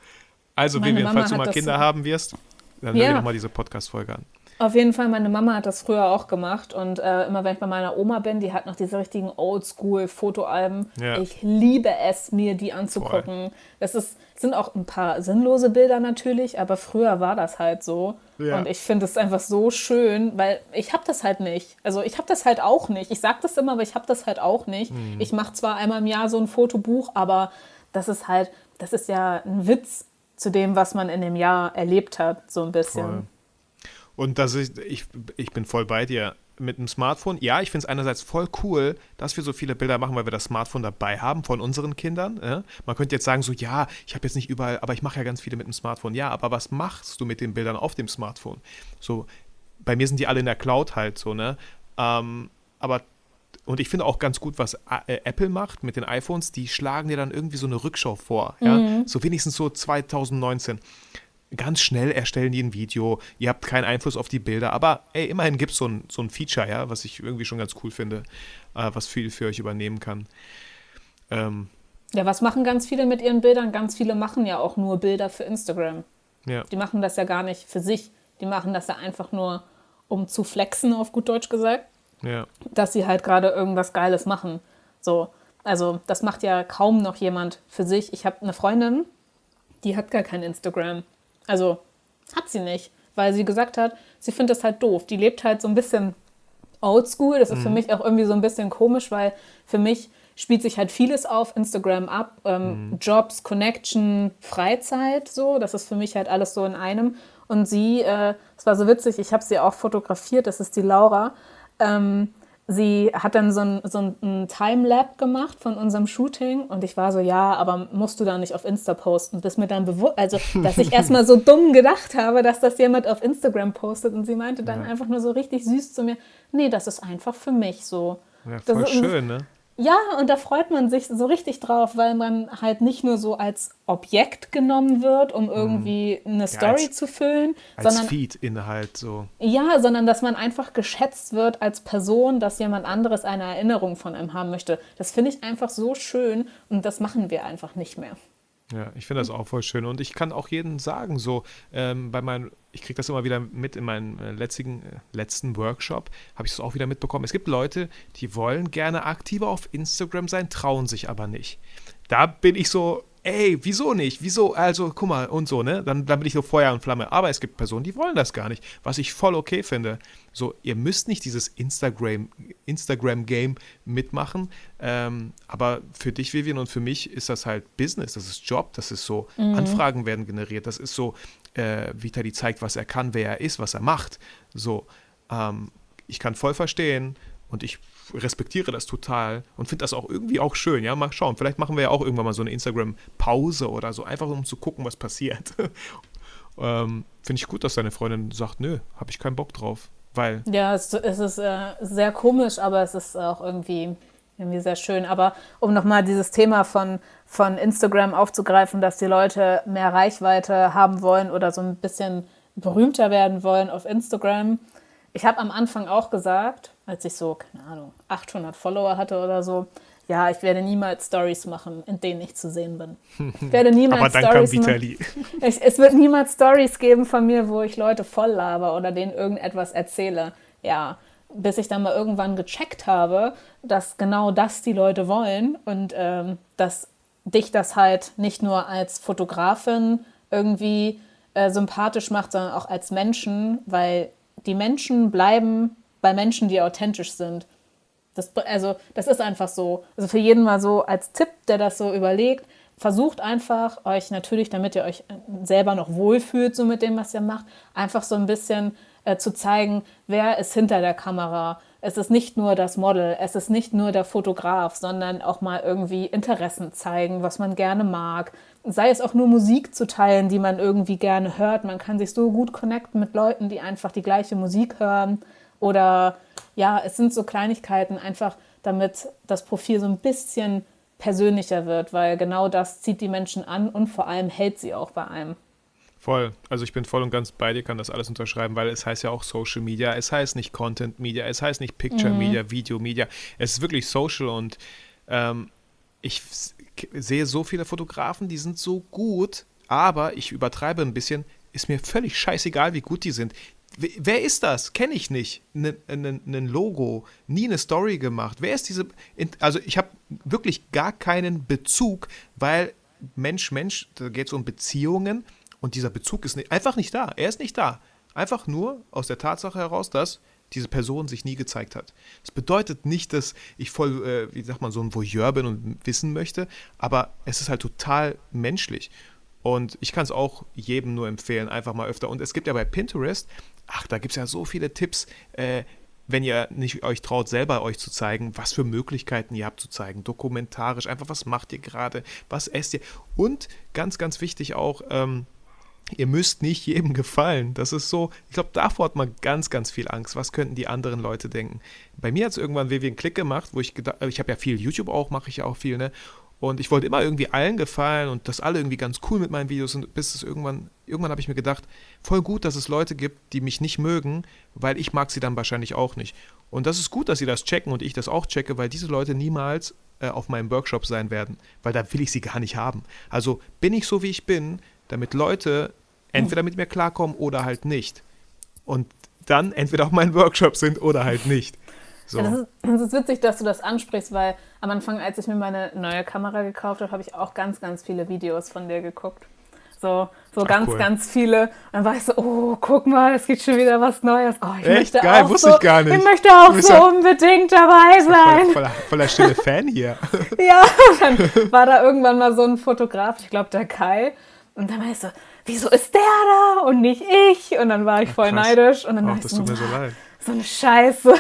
Also, Meine Vivian, falls du mal Kinder haben wirst, dann ja. hör dir nochmal diese Podcast-Folge an. Auf jeden Fall, meine Mama hat das früher auch gemacht und äh, immer wenn ich bei meiner Oma bin, die hat noch diese richtigen Oldschool-Fotoalben. Ja. Ich liebe es, mir die anzugucken. Das ist, sind auch ein paar sinnlose Bilder natürlich, aber früher war das halt so. Ja. Und ich finde es einfach so schön, weil ich habe das halt nicht. Also ich habe das halt auch nicht. Ich sage das immer, aber ich habe das halt auch nicht. Mhm. Ich mache zwar einmal im Jahr so ein Fotobuch, aber das ist halt, das ist ja ein Witz zu dem, was man in dem Jahr erlebt hat, so ein bisschen. Voll. Und das ist, ich, ich bin voll bei dir. Mit dem Smartphone, ja, ich finde es einerseits voll cool, dass wir so viele Bilder machen, weil wir das Smartphone dabei haben von unseren Kindern. Ja? Man könnte jetzt sagen, so, ja, ich habe jetzt nicht überall, aber ich mache ja ganz viele mit dem Smartphone. Ja, aber was machst du mit den Bildern auf dem Smartphone? So, bei mir sind die alle in der Cloud halt so, ne? Ähm, aber und ich finde auch ganz gut, was äh, Apple macht mit den iPhones, die schlagen dir dann irgendwie so eine Rückschau vor. Ja? Mhm. So wenigstens so 2019 ganz schnell erstellen die ein Video, ihr habt keinen Einfluss auf die Bilder, aber ey, immerhin gibt es so ein, so ein Feature, ja, was ich irgendwie schon ganz cool finde, äh, was viel für euch übernehmen kann. Ähm, ja, was machen ganz viele mit ihren Bildern? Ganz viele machen ja auch nur Bilder für Instagram. Ja. Die machen das ja gar nicht für sich. Die machen das ja einfach nur, um zu flexen, auf gut Deutsch gesagt. Ja. Dass sie halt gerade irgendwas Geiles machen. So, also das macht ja kaum noch jemand für sich. Ich habe eine Freundin, die hat gar kein Instagram. Also hat sie nicht, weil sie gesagt hat, sie findet das halt doof. Die lebt halt so ein bisschen oldschool. Das ist mhm. für mich auch irgendwie so ein bisschen komisch, weil für mich spielt sich halt vieles auf Instagram ab. Ähm, mhm. Jobs, Connection, Freizeit, so. Das ist für mich halt alles so in einem. Und sie, äh, es äh, war so witzig, ich habe sie auch fotografiert, das ist die Laura. Ähm, sie hat dann so ein, so ein Timelap gemacht von unserem Shooting und ich war so, ja, aber musst du da nicht auf Insta posten? Bis mir dann bewusst, also, dass ich erstmal so dumm gedacht habe, dass das jemand auf Instagram postet und sie meinte dann ja. einfach nur so richtig süß zu mir, nee, das ist einfach für mich so. Ja, voll das schön, ne? Ja, und da freut man sich so richtig drauf, weil man halt nicht nur so als Objekt genommen wird, um irgendwie eine Story ja, als, zu füllen, als sondern Feed-Inhalt so. Ja, sondern dass man einfach geschätzt wird als Person, dass jemand anderes eine Erinnerung von einem haben möchte. Das finde ich einfach so schön und das machen wir einfach nicht mehr. Ja, ich finde das auch voll schön. Und ich kann auch jedem sagen, so ähm, bei meinen, ich kriege das immer wieder mit in meinem äh, letzten, äh, letzten Workshop, habe ich das auch wieder mitbekommen. Es gibt Leute, die wollen gerne aktiver auf Instagram sein, trauen sich aber nicht. Da bin ich so, ey, wieso nicht? Wieso? Also, guck mal, und so, ne? Dann, dann bin ich so Feuer und Flamme. Aber es gibt Personen, die wollen das gar nicht, was ich voll okay finde. So, ihr müsst nicht dieses Instagram-Game Instagram mitmachen. Ähm, aber für dich, Vivian, und für mich ist das halt Business, das ist Job, das ist so, mhm. Anfragen werden generiert, das ist so, äh, Vitali zeigt, was er kann, wer er ist, was er macht. So, ähm, ich kann voll verstehen und ich respektiere das total und finde das auch irgendwie auch schön. Ja, mal schauen. Vielleicht machen wir ja auch irgendwann mal so eine Instagram-Pause oder so, einfach um zu gucken, was passiert. ähm, finde ich gut, dass deine Freundin sagt, nö, habe ich keinen Bock drauf. Weil ja, es, es ist äh, sehr komisch, aber es ist auch irgendwie, irgendwie sehr schön. Aber um nochmal dieses Thema von, von Instagram aufzugreifen, dass die Leute mehr Reichweite haben wollen oder so ein bisschen berühmter werden wollen auf Instagram. Ich habe am Anfang auch gesagt, als ich so, keine Ahnung, 800 Follower hatte oder so, ja, ich werde niemals Stories machen, in denen ich zu sehen bin. Ich werde niemals Aber dann Stories kam Vitali. Ich, es wird niemals Stories geben von mir, wo ich Leute voll laber oder denen irgendetwas erzähle. Ja, bis ich dann mal irgendwann gecheckt habe, dass genau das die Leute wollen und ähm, dass dich das halt nicht nur als Fotografin irgendwie äh, sympathisch macht, sondern auch als Menschen, weil die Menschen bleiben bei Menschen, die authentisch sind. Das, also, das ist einfach so. Also für jeden mal so als Tipp, der das so überlegt, versucht einfach euch natürlich, damit ihr euch selber noch wohlfühlt, so mit dem, was ihr macht, einfach so ein bisschen äh, zu zeigen, wer ist hinter der Kamera. Es ist nicht nur das Model, es ist nicht nur der Fotograf, sondern auch mal irgendwie Interessen zeigen, was man gerne mag. Sei es auch nur Musik zu teilen, die man irgendwie gerne hört. Man kann sich so gut connecten mit Leuten, die einfach die gleiche Musik hören. Oder ja, es sind so Kleinigkeiten, einfach damit das Profil so ein bisschen persönlicher wird, weil genau das zieht die Menschen an und vor allem hält sie auch bei einem. Voll. Also ich bin voll und ganz bei dir, kann das alles unterschreiben, weil es heißt ja auch Social Media, es heißt nicht Content Media, es heißt nicht Picture mhm. Media, Video Media. Es ist wirklich Social und ähm, ich sehe so viele Fotografen, die sind so gut, aber ich übertreibe ein bisschen, ist mir völlig scheißegal, wie gut die sind. Wer ist das? Kenne ich nicht. Ein Logo, nie eine Story gemacht. Wer ist diese? Also ich habe wirklich gar keinen Bezug, weil Mensch, Mensch, da geht es um Beziehungen und dieser Bezug ist nicht, einfach nicht da. Er ist nicht da. Einfach nur aus der Tatsache heraus, dass diese Person sich nie gezeigt hat. Das bedeutet nicht, dass ich voll, äh, wie sagt man, so ein Voyeur bin und wissen möchte, aber es ist halt total menschlich. Und ich kann es auch jedem nur empfehlen, einfach mal öfter. Und es gibt ja bei Pinterest, ach, da gibt es ja so viele Tipps, äh, wenn ihr nicht euch traut, selber euch zu zeigen, was für Möglichkeiten ihr habt zu zeigen, dokumentarisch, einfach was macht ihr gerade, was esst ihr. Und ganz, ganz wichtig auch, ähm, ihr müsst nicht jedem gefallen. Das ist so, ich glaube, davor hat man ganz, ganz viel Angst. Was könnten die anderen Leute denken? Bei mir hat es irgendwann einen Klick gemacht, wo ich gedacht, ich habe ja viel YouTube auch, mache ich ja auch viel, ne? Und ich wollte immer irgendwie allen gefallen und dass alle irgendwie ganz cool mit meinen Videos sind, bis es irgendwann, irgendwann habe ich mir gedacht, voll gut, dass es Leute gibt, die mich nicht mögen, weil ich mag sie dann wahrscheinlich auch nicht. Und das ist gut, dass sie das checken und ich das auch checke, weil diese Leute niemals äh, auf meinem Workshop sein werden, weil da will ich sie gar nicht haben. Also bin ich so, wie ich bin, damit Leute entweder mit mir klarkommen oder halt nicht. Und dann entweder auf meinen Workshop sind oder halt nicht. So. Ja, das, ist, das, ist, witzig, dass du das ansprichst, weil am Anfang, als ich mir meine neue Kamera gekauft habe, habe ich auch ganz, ganz viele Videos von dir geguckt. So, so Ach, ganz, cool. ganz viele. Und dann war ich so, oh, guck mal, es gibt schon wieder was Neues. Oh, ich Echt? möchte Geil, auch wusste so, ich gar nicht. Ich möchte auch so unbedingt dabei sein. Voll, voller, voller stille Fan hier. ja, dann war da irgendwann mal so ein Fotograf, ich glaube der Kai. Und dann war ich so, wieso ist der da und nicht ich? Und dann war ich voll Krass. neidisch. Und dann Ach, das tut mir so leid. So eine Scheiße.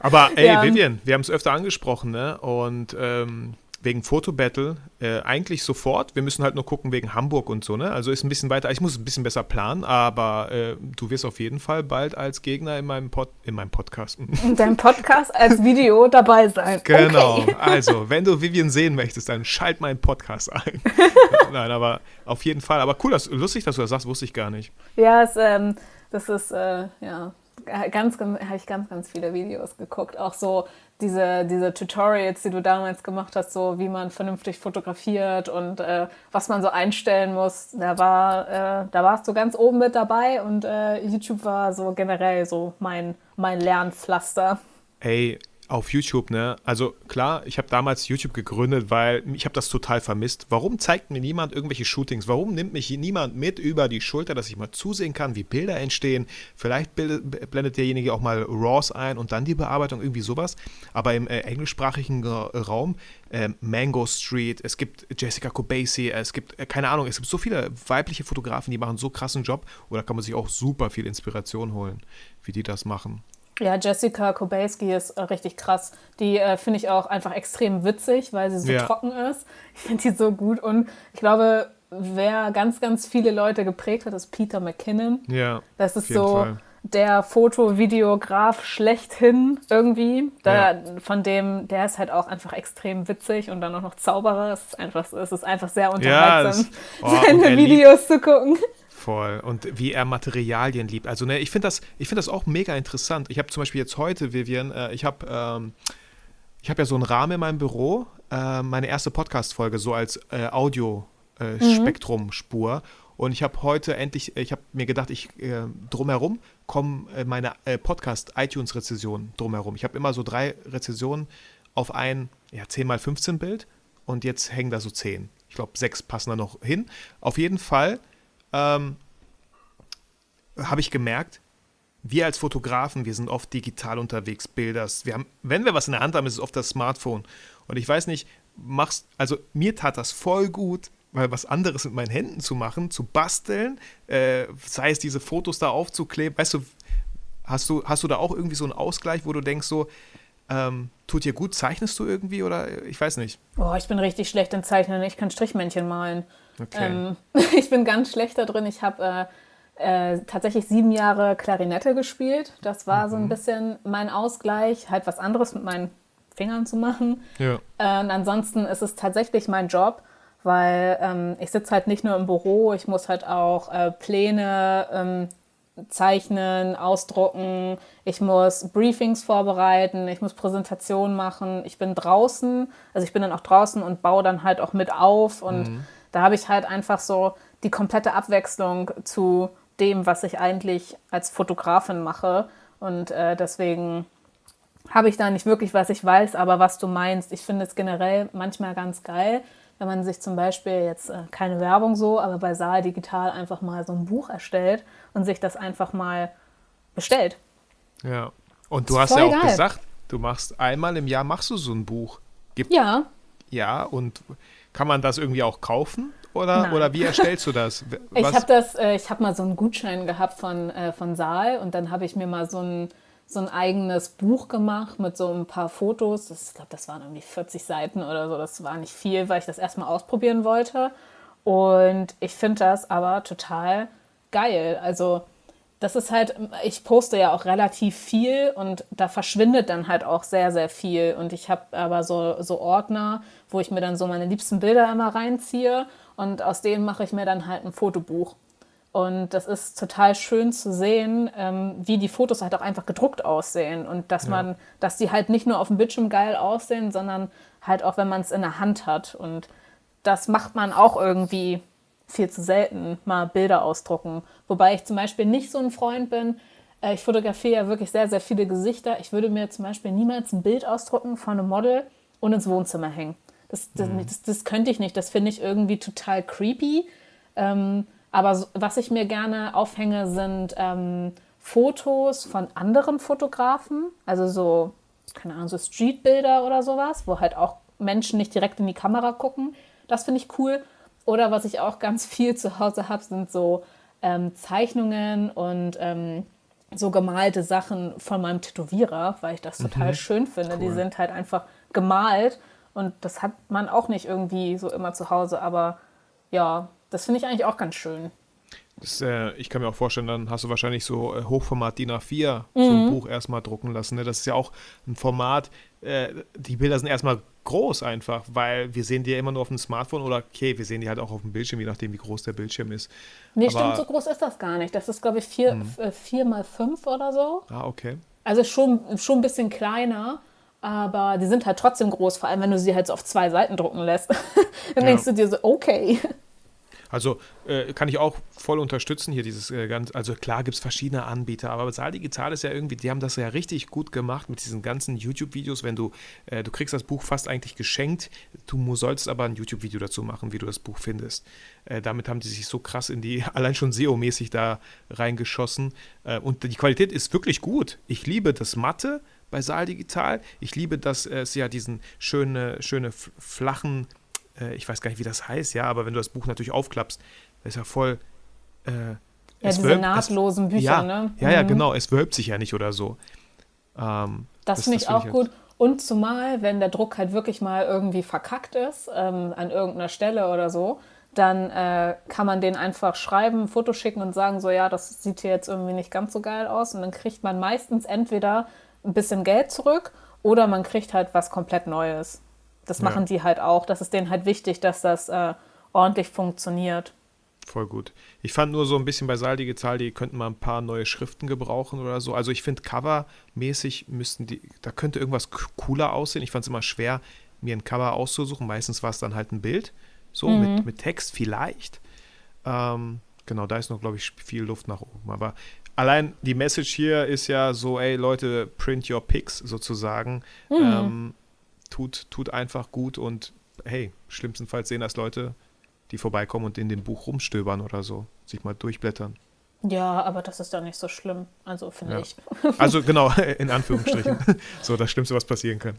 Aber ey, ja. Vivian, wir haben es öfter angesprochen, ne? Und ähm, wegen Fotobattle äh, eigentlich sofort. Wir müssen halt nur gucken wegen Hamburg und so, ne? Also ist ein bisschen weiter. Ich muss ein bisschen besser planen, aber äh, du wirst auf jeden Fall bald als Gegner in meinem, Pod, in meinem Podcast. In deinem Podcast als Video dabei sein. Genau. Okay. Also, wenn du Vivian sehen möchtest, dann schalt meinen Podcast ein. Nein, aber auf jeden Fall. Aber cool, dass, lustig, dass du das sagst, wusste ich gar nicht. Ja, es, ähm, das ist, äh, ja ganz, ganz habe ich ganz, ganz viele Videos geguckt. Auch so diese, diese Tutorials, die du damals gemacht hast, so wie man vernünftig fotografiert und äh, was man so einstellen muss. Da, war, äh, da warst du ganz oben mit dabei und äh, YouTube war so generell so mein, mein Lernpflaster. Ey, auf YouTube, ne? Also klar, ich habe damals YouTube gegründet, weil ich habe das total vermisst. Warum zeigt mir niemand irgendwelche Shootings? Warum nimmt mich niemand mit über die Schulter, dass ich mal zusehen kann, wie Bilder entstehen? Vielleicht blendet derjenige auch mal RAWs ein und dann die Bearbeitung, irgendwie sowas. Aber im äh, englischsprachigen Raum, äh, Mango Street, es gibt Jessica Kobasi, es gibt, äh, keine Ahnung, es gibt so viele weibliche Fotografen, die machen so krassen Job. Oder kann man sich auch super viel Inspiration holen, wie die das machen. Ja, Jessica Kobayski ist äh, richtig krass. Die äh, finde ich auch einfach extrem witzig, weil sie so ja. trocken ist. Ich finde die so gut und ich glaube, wer ganz, ganz viele Leute geprägt hat, ist Peter McKinnon. Ja. Das ist so Fall. der Fotovideograf schlechthin irgendwie. Da, ja. Von dem, der ist halt auch einfach extrem witzig und dann auch noch Zauberer. Es ist einfach, es ist einfach sehr unterhaltsam, ja, es, oh, seine Videos zu gucken. Voll. Und wie er Materialien liebt. Also, ne, ich finde das, find das auch mega interessant. Ich habe zum Beispiel jetzt heute, Vivian, äh, ich habe ähm, hab ja so einen Rahmen in meinem Büro, äh, meine erste Podcast-Folge, so als äh, Audio-Spektrum-Spur. Äh, mhm. Und ich habe heute endlich, ich habe mir gedacht, ich äh, drumherum kommen äh, meine äh, Podcast-iTunes-Rezessionen drumherum. Ich habe immer so drei Rezessionen auf ein ja, 10 x 15 Bild und jetzt hängen da so 10. Ich glaube, sechs passen da noch hin. Auf jeden Fall ähm, habe ich gemerkt, wir als Fotografen, wir sind oft digital unterwegs, Bilder. Wir haben, wenn wir was in der Hand haben, ist es oft das Smartphone. Und ich weiß nicht, machst, also mir tat das voll gut, mal was anderes mit meinen Händen zu machen, zu basteln, äh, sei es diese Fotos da aufzukleben. Weißt du, hast du, hast du da auch irgendwie so einen Ausgleich, wo du denkst, so, ähm, tut dir gut, zeichnest du irgendwie oder ich weiß nicht? Oh, ich bin richtig schlecht in Zeichnen. Ich kann Strichmännchen malen. Okay. Ähm, ich bin ganz schlecht da drin. Ich habe äh, äh, tatsächlich sieben Jahre Klarinette gespielt. Das war mhm. so ein mhm. bisschen mein Ausgleich, halt was anderes mit meinen Fingern zu machen. Ja. Äh, und ansonsten ist es tatsächlich mein Job weil ähm, ich sitze halt nicht nur im Büro, ich muss halt auch äh, Pläne ähm, zeichnen, ausdrucken, ich muss Briefings vorbereiten, ich muss Präsentationen machen, ich bin draußen, also ich bin dann auch draußen und baue dann halt auch mit auf und mhm. Da habe ich halt einfach so die komplette Abwechslung zu dem, was ich eigentlich als Fotografin mache und äh, deswegen habe ich da nicht wirklich, was ich weiß, aber was du meinst. Ich finde es generell manchmal ganz geil, wenn man sich zum Beispiel jetzt äh, keine Werbung so, aber bei Saal Digital einfach mal so ein Buch erstellt und sich das einfach mal bestellt. Ja. Und du hast ja auch geil. gesagt, du machst einmal im Jahr machst du so ein Buch. Gibt, ja. Ja, und kann man das irgendwie auch kaufen? Oder, oder wie erstellst du das? Was? Ich habe das, äh, ich habe mal so einen Gutschein gehabt von, äh, von Saal und dann habe ich mir mal so ein so ein eigenes Buch gemacht mit so ein paar Fotos. Das, ich glaube, das waren irgendwie 40 Seiten oder so. Das war nicht viel, weil ich das erstmal ausprobieren wollte. Und ich finde das aber total geil. Also das ist halt, ich poste ja auch relativ viel und da verschwindet dann halt auch sehr, sehr viel. Und ich habe aber so, so Ordner, wo ich mir dann so meine liebsten Bilder immer reinziehe und aus denen mache ich mir dann halt ein Fotobuch. Und das ist total schön zu sehen, ähm, wie die Fotos halt auch einfach gedruckt aussehen und dass ja. man, dass die halt nicht nur auf dem Bildschirm geil aussehen, sondern halt auch, wenn man es in der Hand hat. Und das macht man auch irgendwie viel zu selten, mal Bilder ausdrucken. Wobei ich zum Beispiel nicht so ein Freund bin. Äh, ich fotografiere ja wirklich sehr, sehr viele Gesichter. Ich würde mir zum Beispiel niemals ein Bild ausdrucken von einem Model und ins Wohnzimmer hängen. Das, das, mhm. das, das könnte ich nicht. Das finde ich irgendwie total creepy. Ähm, aber was ich mir gerne aufhänge, sind ähm, Fotos von anderen Fotografen, also so, keine Ahnung, so Streetbilder oder sowas, wo halt auch Menschen nicht direkt in die Kamera gucken. Das finde ich cool. Oder was ich auch ganz viel zu Hause habe, sind so ähm, Zeichnungen und ähm, so gemalte Sachen von meinem Tätowierer, weil ich das mhm. total schön finde. Cool. Die sind halt einfach gemalt und das hat man auch nicht irgendwie so immer zu Hause, aber ja, das finde ich eigentlich auch ganz schön. Das, äh, ich kann mir auch vorstellen, dann hast du wahrscheinlich so äh, Hochformat DIN A4 mhm. so ein Buch erstmal drucken lassen. Ne? Das ist ja auch ein Format, äh, die Bilder sind erstmal groß einfach, weil wir sehen die ja immer nur auf dem Smartphone oder okay, wir sehen die halt auch auf dem Bildschirm, je nachdem, wie groß der Bildschirm ist. Nee, Aber, stimmt, so groß ist das gar nicht. Das ist, glaube ich, 4 mhm. vier mal 5 oder so. Ah, okay. Also schon, schon ein bisschen kleiner aber die sind halt trotzdem groß, vor allem wenn du sie halt so auf zwei Seiten drucken lässt. Dann ja. denkst du dir so, okay. Also äh, kann ich auch voll unterstützen hier dieses äh, ganz, also klar gibt es verschiedene Anbieter, aber Saal Digital ist ja irgendwie, die haben das ja richtig gut gemacht mit diesen ganzen YouTube-Videos, wenn du, äh, du kriegst das Buch fast eigentlich geschenkt, du sollst aber ein YouTube-Video dazu machen, wie du das Buch findest. Äh, damit haben die sich so krass in die, allein schon SEO-mäßig da reingeschossen äh, und die Qualität ist wirklich gut. Ich liebe das Matte bei Saal Digital, ich liebe, dass es ja diesen schöne, schöne flachen äh, ich weiß gar nicht, wie das heißt, ja, aber wenn du das Buch natürlich aufklappst, das ist ja voll. Äh, ja, diese wölbt, nahtlosen Bücher, ja, ne? Ja, ja, mhm. genau, es wölbt sich ja nicht oder so. Ähm, das, das finde ich das auch ich gut. Und zumal, wenn der Druck halt wirklich mal irgendwie verkackt ist, ähm, an irgendeiner Stelle oder so, dann äh, kann man den einfach schreiben, ein Foto schicken und sagen, so ja, das sieht hier jetzt irgendwie nicht ganz so geil aus. Und dann kriegt man meistens entweder ein bisschen Geld zurück oder man kriegt halt was komplett Neues. Das machen ja. die halt auch. Das ist denen halt wichtig, dass das äh, ordentlich funktioniert. Voll gut. Ich fand nur so ein bisschen bei Zahl, die könnten mal ein paar neue Schriften gebrauchen oder so. Also ich finde covermäßig müssten die, da könnte irgendwas cooler aussehen. Ich fand es immer schwer, mir ein Cover auszusuchen. Meistens war es dann halt ein Bild, so mhm. mit, mit Text vielleicht. Ähm, genau, da ist noch, glaube ich, viel Luft nach oben. Aber allein die Message hier ist ja so, ey Leute, print your pics sozusagen. Mhm. Ähm, tut, tut einfach gut und hey, schlimmstenfalls sehen das Leute, die vorbeikommen und in dem Buch rumstöbern oder so, sich mal durchblättern. Ja, aber das ist ja nicht so schlimm. Also finde Ja. ich. Also genau, in Anführungsstrichen. so, das Schlimmste, was passieren kann.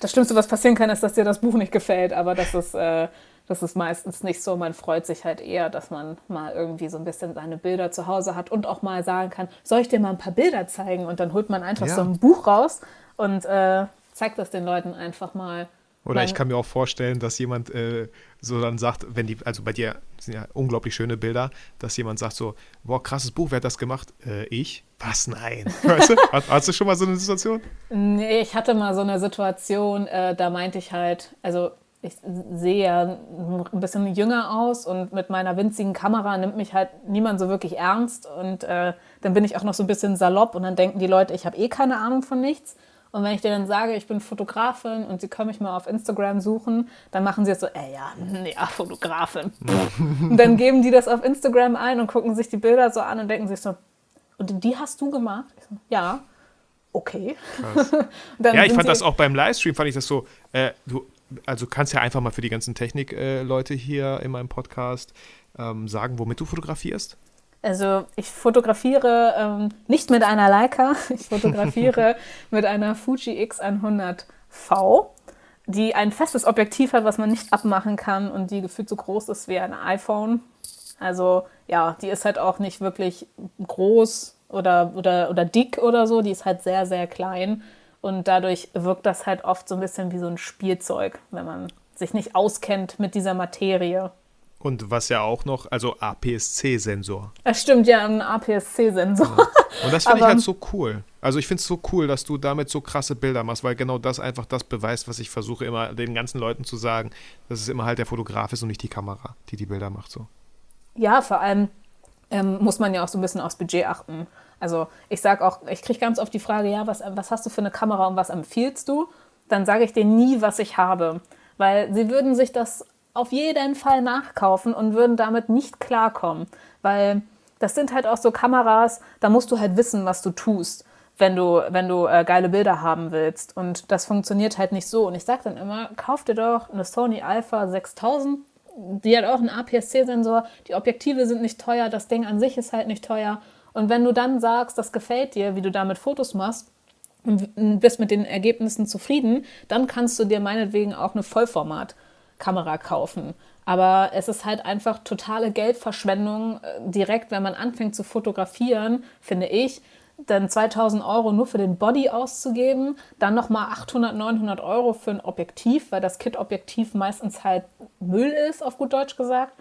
Das Schlimmste, was passieren kann, ist, dass dir das Buch nicht gefällt, aber das ist, äh, das ist meistens nicht so. Man freut sich halt eher, dass man mal irgendwie so ein bisschen seine Bilder zu Hause hat und auch mal sagen kann, soll ich dir mal ein paar Bilder zeigen? Und dann holt man einfach Ja. so ein Buch raus und äh, zeigt das den Leuten einfach mal. Oder ich kann mir auch vorstellen, dass jemand äh, so dann sagt, wenn die, also bei dir sind ja unglaublich schöne Bilder, dass jemand sagt so, boah, krasses Buch, wer hat das gemacht? Äh, ich? Was? Nein. Weißt du? Hast, hast du schon mal so eine Situation? Nee, ich hatte mal so eine Situation, äh, da meinte ich halt, also ich sehe ja ein bisschen jünger aus und mit meiner winzigen Kamera nimmt mich halt niemand so wirklich ernst und äh, dann bin ich auch noch so ein bisschen salopp und dann denken die Leute, ich habe eh keine Ahnung von nichts. Und wenn ich denen dann sage, ich bin Fotografin und sie können mich mal auf Instagram suchen, dann machen sie jetzt so, ey, ja, hm, ja, Fotografin. und dann geben die das auf Instagram ein und gucken sich die Bilder so an und denken sich so, und die hast du gemacht? Ich so, ja. Okay. Dann Ja, ich fand das auch beim Livestream, fand ich das so, äh, du, also kannst ja einfach mal für die ganzen Technik-Leute hier in meinem Podcast ähm, sagen, womit du fotografierst. Also ich fotografiere ähm, nicht mit einer Leica, ich fotografiere mit einer Fuji X100V, die ein festes Objektiv hat, was man nicht abmachen kann und die gefühlt so groß ist wie ein iPhone. Also ja, die ist halt auch nicht wirklich groß oder, oder, oder dick oder so, die ist halt sehr, sehr klein und dadurch wirkt das halt oft so ein bisschen wie so ein Spielzeug, wenn man sich nicht auskennt mit dieser Materie. Und was ja auch noch, also APS-C-Sensor. Es stimmt ja, ein APS-C-Sensor. Und das finde ich halt so cool. Also ich finde es so cool, dass du damit so krasse Bilder machst, weil genau das einfach das beweist, was ich versuche immer den ganzen Leuten zu sagen, dass es immer halt der Fotograf ist und nicht die Kamera, die die Bilder macht so. Ja, vor allem ähm, muss man ja auch so ein bisschen aufs Budget achten. Also ich sage auch, ich kriege ganz oft die Frage, ja, was, was hast du für eine Kamera und was empfiehlst du? Dann sage ich denen nie, was ich habe, weil sie würden sich das auf jeden Fall nachkaufen und würden damit nicht klarkommen, weil das sind halt auch so Kameras, da musst du halt wissen, was du tust, wenn du, wenn du äh, geile Bilder haben willst. Und das funktioniert halt nicht so. Und ich sage dann immer, kauf dir doch eine Sony Alpha 6000 die hat auch einen APS-C-Sensor. Die Objektive sind nicht teuer, das Ding an sich ist halt nicht teuer. Und wenn du dann sagst, das gefällt dir, wie du damit Fotos machst und bist mit den Ergebnissen zufrieden, dann kannst du dir meinetwegen auch eine Vollformat-Kamera kaufen. Aber es ist halt einfach totale Geldverschwendung, äh, direkt, wenn man anfängt zu fotografieren, finde ich, dann 2000 Euro nur für den Body auszugeben, dann nochmal 800, 900 Euro für ein Objektiv, weil das Kit-Objektiv meistens halt Müll ist, auf gut Deutsch gesagt.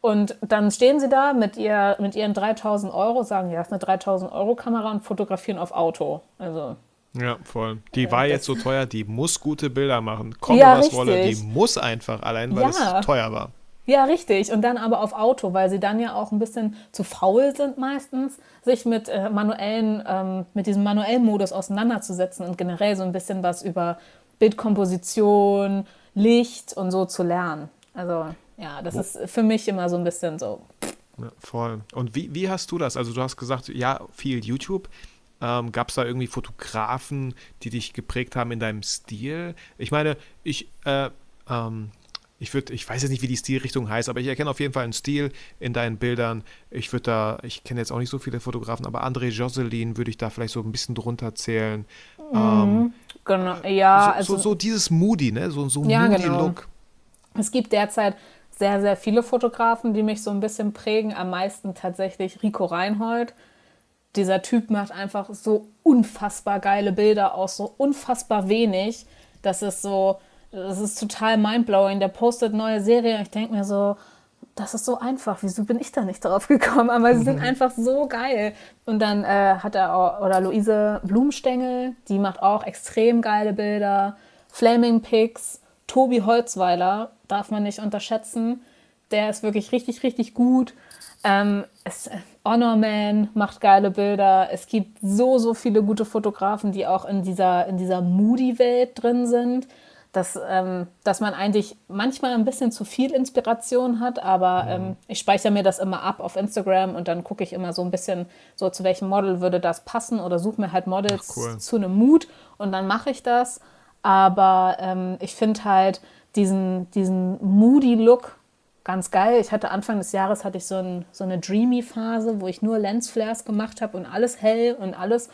Und dann stehen sie da mit, ihr, mit ihren 3000 Euro, sagen, ja, das ist eine 3000 Euro Kamera und fotografieren auf Auto. Also, Ja, voll. Die war jetzt so teuer, die muss gute Bilder machen. Komme, Ja, was wolle, die muss einfach, allein weil Ja. es teuer war. Ja, richtig. Und dann aber auf Auto, weil sie dann ja auch ein bisschen zu faul sind meistens, sich mit äh, manuellen, ähm, mit diesem manuellen Modus auseinanderzusetzen und generell so ein bisschen was über Bildkomposition, Licht und so zu lernen. Also ja, das ist für mich immer so ein bisschen so. Ja, voll. Und wie, wie hast du das? Also du hast gesagt, ja, viel YouTube. Ähm, Gab es da irgendwie Fotografen, die dich geprägt haben in deinem Stil? Ich meine, ich, äh, ähm, ich würde, ich weiß jetzt nicht, wie die Stilrichtung heißt, aber ich erkenne auf jeden Fall einen Stil in deinen Bildern. Ich würde da, ich kenne jetzt auch nicht so viele Fotografen, aber André Jocelyn würde ich da vielleicht so ein bisschen drunter zählen. Ähm, Genau, ja, so, also so, so dieses Moody, ne? So, so Ja, Moody genau. Look. Es gibt derzeit sehr, sehr viele Fotografen, die mich so ein bisschen prägen. Am meisten tatsächlich Rico Reinhold. Dieser Typ macht einfach so unfassbar geile Bilder aus so unfassbar wenig. Das ist so, das ist total mindblowing. Der postet neue Serien. Ich denke mir so, das ist so einfach. Wieso bin ich da nicht drauf gekommen? Aber sie sind einfach so geil. Und dann äh, hat er auch, oder Luise Blumenstengel, die macht auch extrem geile Bilder. Flaming Pigs, Tobi Holzweiler darf man nicht unterschätzen. Der ist wirklich richtig, richtig gut. Ähm, es, Honor Man macht geile Bilder. Es gibt so, so viele gute Fotografen, die auch in dieser, in dieser Moody-Welt drin sind dass, ähm, dass man eigentlich manchmal ein bisschen zu viel Inspiration hat, aber ähm, ich speichere mir das immer ab auf Instagram und dann gucke ich immer so ein bisschen, so zu welchem Model würde das passen oder suche mir halt Models cool. zu einem Mut und dann mache ich das. Aber ähm, ich finde halt diesen, diesen Moody-Look ganz geil. Ich hatte Anfang des Jahres hatte ich so, ein, so eine Dreamy-Phase, wo ich nur Lensflares gemacht habe und alles hell und alles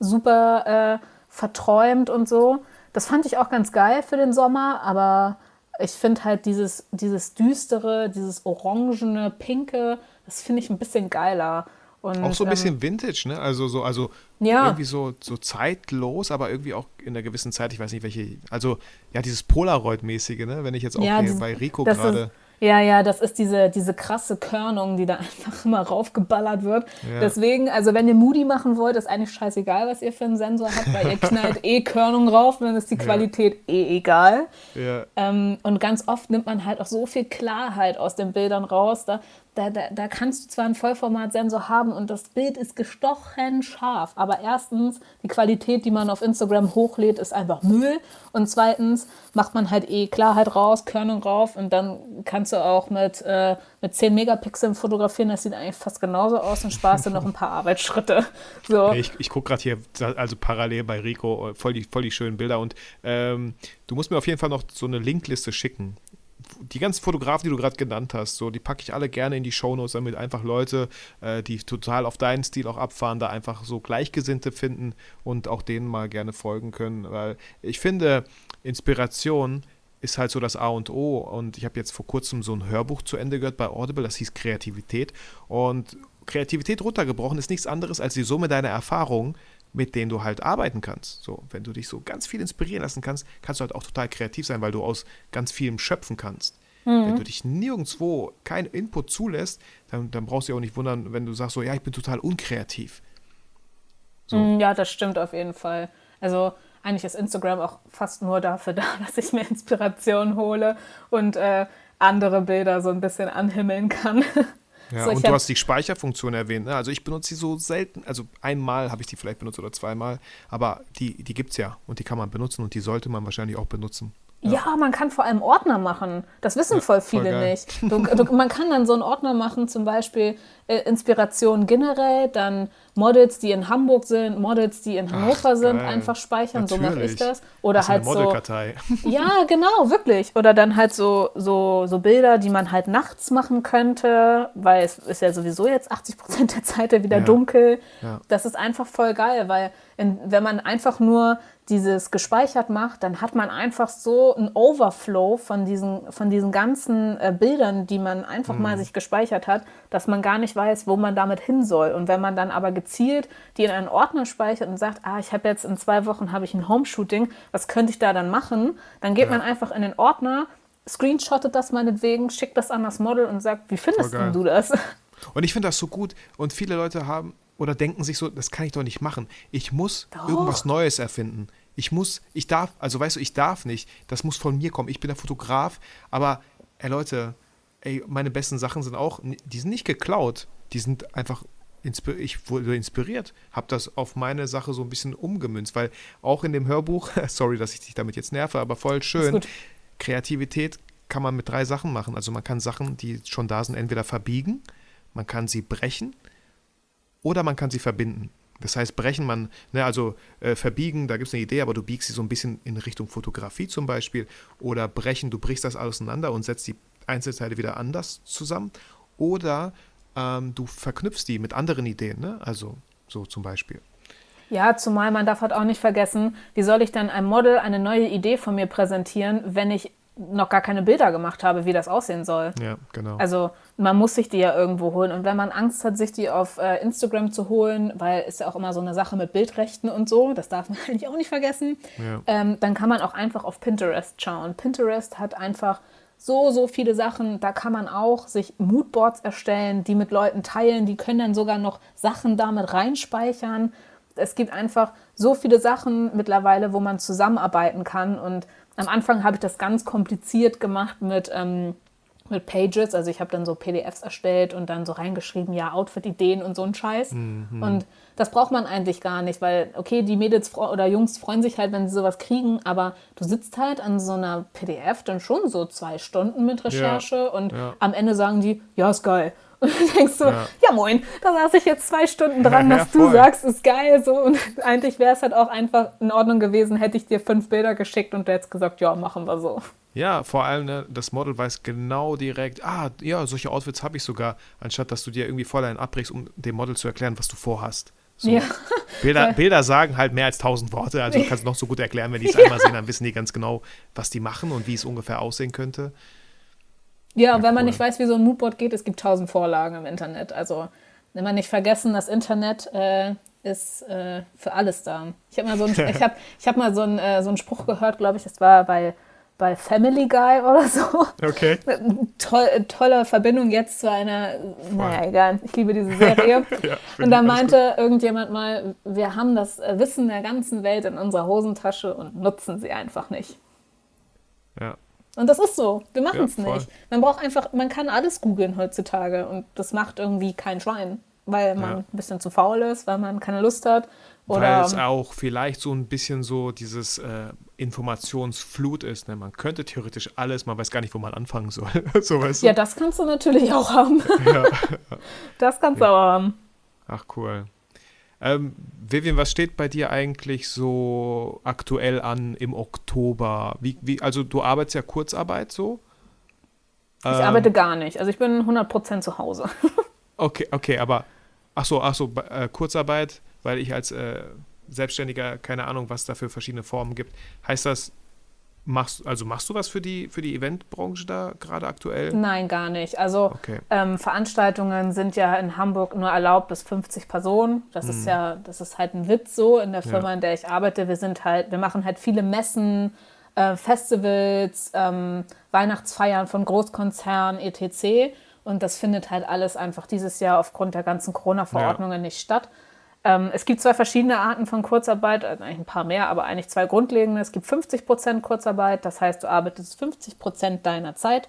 super äh, verträumt und so. Das fand ich auch ganz geil für den Sommer, aber ich finde halt dieses, dieses düstere, dieses orangene, pinke, das finde ich ein bisschen geiler. Und, auch so ein bisschen ähm, Vintage, ne? Also so, also ja. irgendwie so, so zeitlos, aber irgendwie auch in einer gewissen Zeit, ich weiß nicht welche, also ja, dieses Polaroid-mäßige, ne? Wenn ich jetzt auch Ja, bei Rico gerade. Ja, ja, das ist diese, diese krasse Körnung, die da einfach immer raufgeballert wird. Ja. Deswegen, also wenn ihr Moody machen wollt, ist eigentlich scheißegal, was ihr für einen Sensor habt, weil ihr knallt eh Körnung rauf dann ist die Qualität eh egal. Ja, Ähm, und ganz oft nimmt man halt auch so viel Klarheit aus den Bildern raus. Da, da, da, da kannst du zwar einen Vollformatsensor haben und das Bild ist gestochen scharf, aber erstens, die Qualität, die man auf Instagram hochlädt, ist einfach Müll. Und zweitens macht man halt eh Klarheit raus, Körnung rauf und dann kannst du auch mit, äh, mit 10 Megapixeln fotografieren. Das sieht eigentlich fast genauso aus und sparst dir noch ein paar Arbeitsschritte. So. ich, ich gucke gerade hier, also parallel bei Rico, äh, voll die, voll die schönen Bilder und ähm, du musst mir auf jeden Fall noch so eine Linkliste schicken. Die ganzen Fotografen, die du gerade genannt hast, so, die packe ich alle gerne in die Shownotes, damit einfach Leute, äh, die total auf deinen Stil auch abfahren, da einfach so Gleichgesinnte finden und auch denen mal gerne folgen können. Weil ich finde, Inspiration ist halt so das A und O. Und ich habe jetzt vor kurzem so ein Hörbuch zu Ende gehört bei Audible, das hieß Kreativität. Und Kreativität runtergebrochen ist nichts anderes als die Summe deiner Erfahrungen, mit denen du halt arbeiten kannst. So, wenn du dich so ganz viel inspirieren lassen kannst, kannst du halt auch total kreativ sein, weil du aus ganz vielem schöpfen kannst. Wenn du dich nirgendwo keinen Input zulässt, dann, dann brauchst du dich auch nicht wundern, wenn du sagst so, ja, ich bin total unkreativ. So. Mm, Ja, das stimmt auf jeden Fall. Also eigentlich ist Instagram auch fast nur dafür da, dass ich mir Inspiration hole und äh, andere Bilder so ein bisschen anhimmeln kann. Ja, So, ich und du hast die Speicherfunktion erwähnt. Ne? Also ich benutze die so selten, also einmal habe ich die vielleicht benutzt oder zweimal, aber die, die gibt es ja und die kann man benutzen und die sollte man wahrscheinlich auch benutzen. Ja. man kann vor allem Ordner machen. Das wissen voll voll viele geil. nicht. Du, du, man kann dann so einen Ordner machen, zum Beispiel äh, Inspiration generell, dann Models, die in Hamburg sind, Models, die in Hannover sind, geil. einfach speichern. So mache ich Natürlich. das. Oder Das halt so. Ja, genau, wirklich. Oder dann halt so, so, so Bilder, die man halt nachts machen könnte, weil es ist ja sowieso jetzt 80 Prozent der Zeit ja wieder Ja. dunkel. Ja. Das ist einfach voll geil, weil in, wenn man einfach nur dieses gespeichert macht, dann hat man einfach so einen Overflow von diesen, von diesen ganzen äh, Bildern, die man einfach Mhm. mal sich gespeichert hat, dass man gar nicht weiß, wo man damit hin soll. Und wenn man dann aber gezielt die in einen Ordner speichert und sagt, ah, ich habe jetzt in zwei Wochen habe ich ein Homeshooting, was könnte ich da dann machen? Dann geht Ja. man einfach in den Ordner, screenshottet das meinetwegen, schickt das an das Model und sagt, wie findest du das? Und ich finde das so gut. Und viele Leute haben oder denken sich so, das kann ich doch nicht machen. Ich muss Doch. irgendwas Neues erfinden. Ich muss, ich darf, also weißt du, ich darf nicht. Das muss von mir kommen. Ich bin der Fotograf, aber ey Leute, ey, meine besten Sachen sind auch, die sind nicht geklaut. Die sind einfach, ich wurde inspiriert, habe das auf meine Sache so ein bisschen umgemünzt, weil auch in dem Hörbuch, sorry, dass ich dich damit jetzt nerve, aber voll schön. Kreativität kann man mit drei Sachen machen. Also man kann Sachen, die schon da sind, entweder verbiegen, man kann sie brechen oder man kann sie verbinden. Das heißt, brechen man, ne, also äh, verbiegen, da gibt es eine Idee, aber du biegst sie so ein bisschen in Richtung Fotografie zum Beispiel. Oder brechen, du brichst das auseinander und setzt die Einzelteile wieder anders zusammen. Oder ähm, du verknüpfst die mit anderen Ideen, ne? also so zum Beispiel. Ja, zumal man darf halt auch nicht vergessen, wie soll ich dann einem Model eine neue Idee von mir präsentieren, wenn ich noch gar keine Bilder gemacht habe, wie das aussehen soll. Ja, genau. Also man muss sich die ja irgendwo holen. Und wenn man Angst hat, sich die auf äh, Instagram zu holen, weil ist ja auch immer so eine Sache mit Bildrechten und so, das darf man eigentlich auch nicht vergessen, Ja. ähm, dann kann man auch einfach auf Pinterest schauen. Pinterest hat einfach so, so viele Sachen. Da kann man auch sich Moodboards erstellen, die mit Leuten teilen. Die können dann sogar noch Sachen damit reinspeichern. Es gibt einfach so viele Sachen mittlerweile, wo man zusammenarbeiten kann. Und am Anfang habe ich das ganz kompliziert gemacht mit, ähm, mit Pages. Also ich habe dann so PDFs erstellt und dann so reingeschrieben, ja, Outfit-Ideen und so ein Scheiß. Und das braucht man eigentlich gar nicht, weil, okay, die Mädels oder Jungs freuen sich halt, wenn sie sowas kriegen, aber du sitzt halt an so einer PDF dann schon so zwei Stunden mit Recherche und ja. am Ende sagen die, ja, ist geil. Und dann denkst du, ja. ja, moin, da saß ich jetzt zwei Stunden dran, was ja, du sagst, ist geil. So. Und eigentlich wäre es halt auch einfach in Ordnung gewesen, hätte ich dir fünf Bilder geschickt und du hättest gesagt, ja, machen wir so. Ja, vor allem, ne, das Model weiß genau direkt, ah, ja, solche Outfits habe ich sogar, anstatt dass du dir irgendwie voll einen abbrichst, um dem Model zu erklären, was du vorhast. So. Ja. Bilder, Bilder sagen halt mehr als tausend Worte, also du kannst noch so gut erklären, wenn die es ja. einmal sehen, dann wissen die ganz genau, was die machen und wie es ungefähr aussehen könnte. Ja, ja wenn cool. man nicht weiß, wie so ein Moodboard geht, es gibt tausend Vorlagen im Internet. Also, wenn man nicht vergessen, das Internet äh, ist äh, für alles da. Ich habe mal so einen, ich hab, ich hab mal so äh, so einen Spruch gehört, glaube ich, das war bei, bei Family Guy oder so. Okay. Toll, tolle Verbindung jetzt zu einer, Voll. naja, egal, ich liebe diese Serie. ja, und da meinte irgendjemand mal, wir haben das Wissen der ganzen Welt in unserer Hosentasche und nutzen sie einfach nicht. Ja. Und das ist so. Wir machen es ja, nicht. Man braucht einfach, man kann alles googeln heutzutage und das macht irgendwie kein Schwein, weil man ja. ein bisschen zu faul ist, weil man keine Lust hat. Oder weil es auch vielleicht so ein bisschen so dieses äh, Informationsflut ist. Ne? Man könnte theoretisch alles, man weiß gar nicht, wo man anfangen soll. so, weißt du? Ja, das kannst du natürlich auch haben. ja. Das kannst du auch haben. Ach, cool. Ähm, Vivian, was steht bei dir eigentlich so aktuell an im Oktober? Wie, wie, also du arbeitest ja Kurzarbeit so? Ich ähm, arbeite gar nicht. Also ich bin 100% zu Hause. okay, okay, aber ach so, ach so, äh, Kurzarbeit, weil ich als äh, Selbstständiger keine Ahnung, was da für verschiedene Formen gibt. Heißt das, Machst, also machst du was für die, für die Eventbranche da gerade aktuell? Nein, gar nicht. Also okay. ähm, Veranstaltungen sind ja in Hamburg nur erlaubt bis 50 Personen. Das hm. ist ja, das ist halt ein Witz so in der Firma, ja. in der ich arbeite. Wir sind halt, wir machen halt viele Messen, äh, Festivals, ähm, Weihnachtsfeiern von Großkonzernen, etc. Und das findet halt alles einfach dieses Jahr aufgrund der ganzen Corona-Verordnungen ja. nicht statt. Ähm, es gibt zwei verschiedene Arten von Kurzarbeit, also eigentlich ein paar mehr, aber eigentlich zwei grundlegende. Es gibt 50 Prozent Kurzarbeit, das heißt, du arbeitest 50 Prozent deiner Zeit,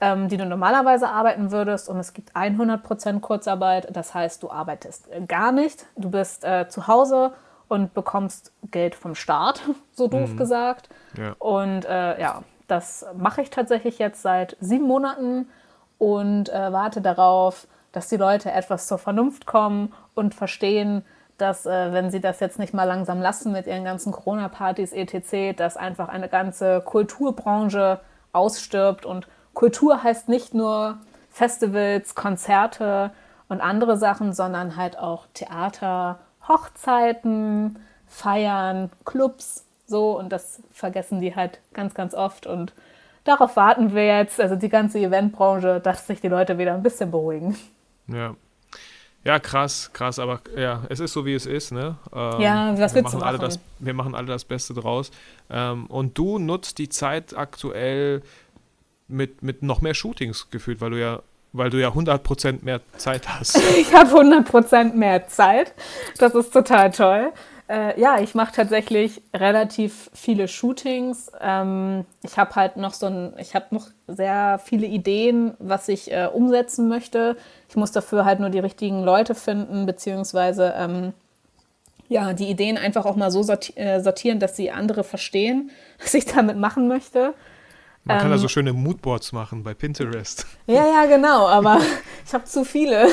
ähm, die du normalerweise arbeiten würdest. Und es gibt 100 Prozent Kurzarbeit, das heißt, du arbeitest gar nicht. Du bist äh, zu Hause und bekommst Geld vom Staat, so doof mhm. gesagt. Ja. Und äh, ja, das mache ich tatsächlich jetzt seit sieben Monaten und äh, warte darauf, dass die Leute etwas zur Vernunft kommen und verstehen, dass äh, wenn sie das jetzt nicht mal langsam lassen mit ihren ganzen Corona-Partys etc., dass einfach eine ganze Kulturbranche ausstirbt. Und Kultur heißt nicht nur Festivals, Konzerte und andere Sachen, sondern halt auch Theater, Hochzeiten, Feiern, Clubs, so. Und das vergessen die halt ganz, ganz oft. Und darauf warten wir jetzt, also die ganze Eventbranche, dass sich die Leute wieder ein bisschen beruhigen. Ja. Ja, krass, krass, aber ja, es ist so, wie es ist, ne? Ähm, ja, was wir machen, alle das, wir machen alle das Beste draus. Ähm, und du nutzt die Zeit aktuell mit, mit noch mehr Shootings gefühlt, weil du ja weil du ja 100% mehr Zeit hast. ich habe 100% mehr Zeit. Das ist total toll. Äh, ja, ich mache tatsächlich relativ viele Shootings. Ähm, ich habe halt noch so ein, ich habe noch sehr viele Ideen, was ich äh, umsetzen möchte. Ich muss dafür halt nur die richtigen Leute finden, beziehungsweise ähm, ja, die Ideen einfach auch mal so äh, sortieren, dass sie andere verstehen, was ich damit machen möchte. Man ähm, kann da so schöne Moodboards machen bei Pinterest. Ja, ja, genau, aber ich habe zu viele.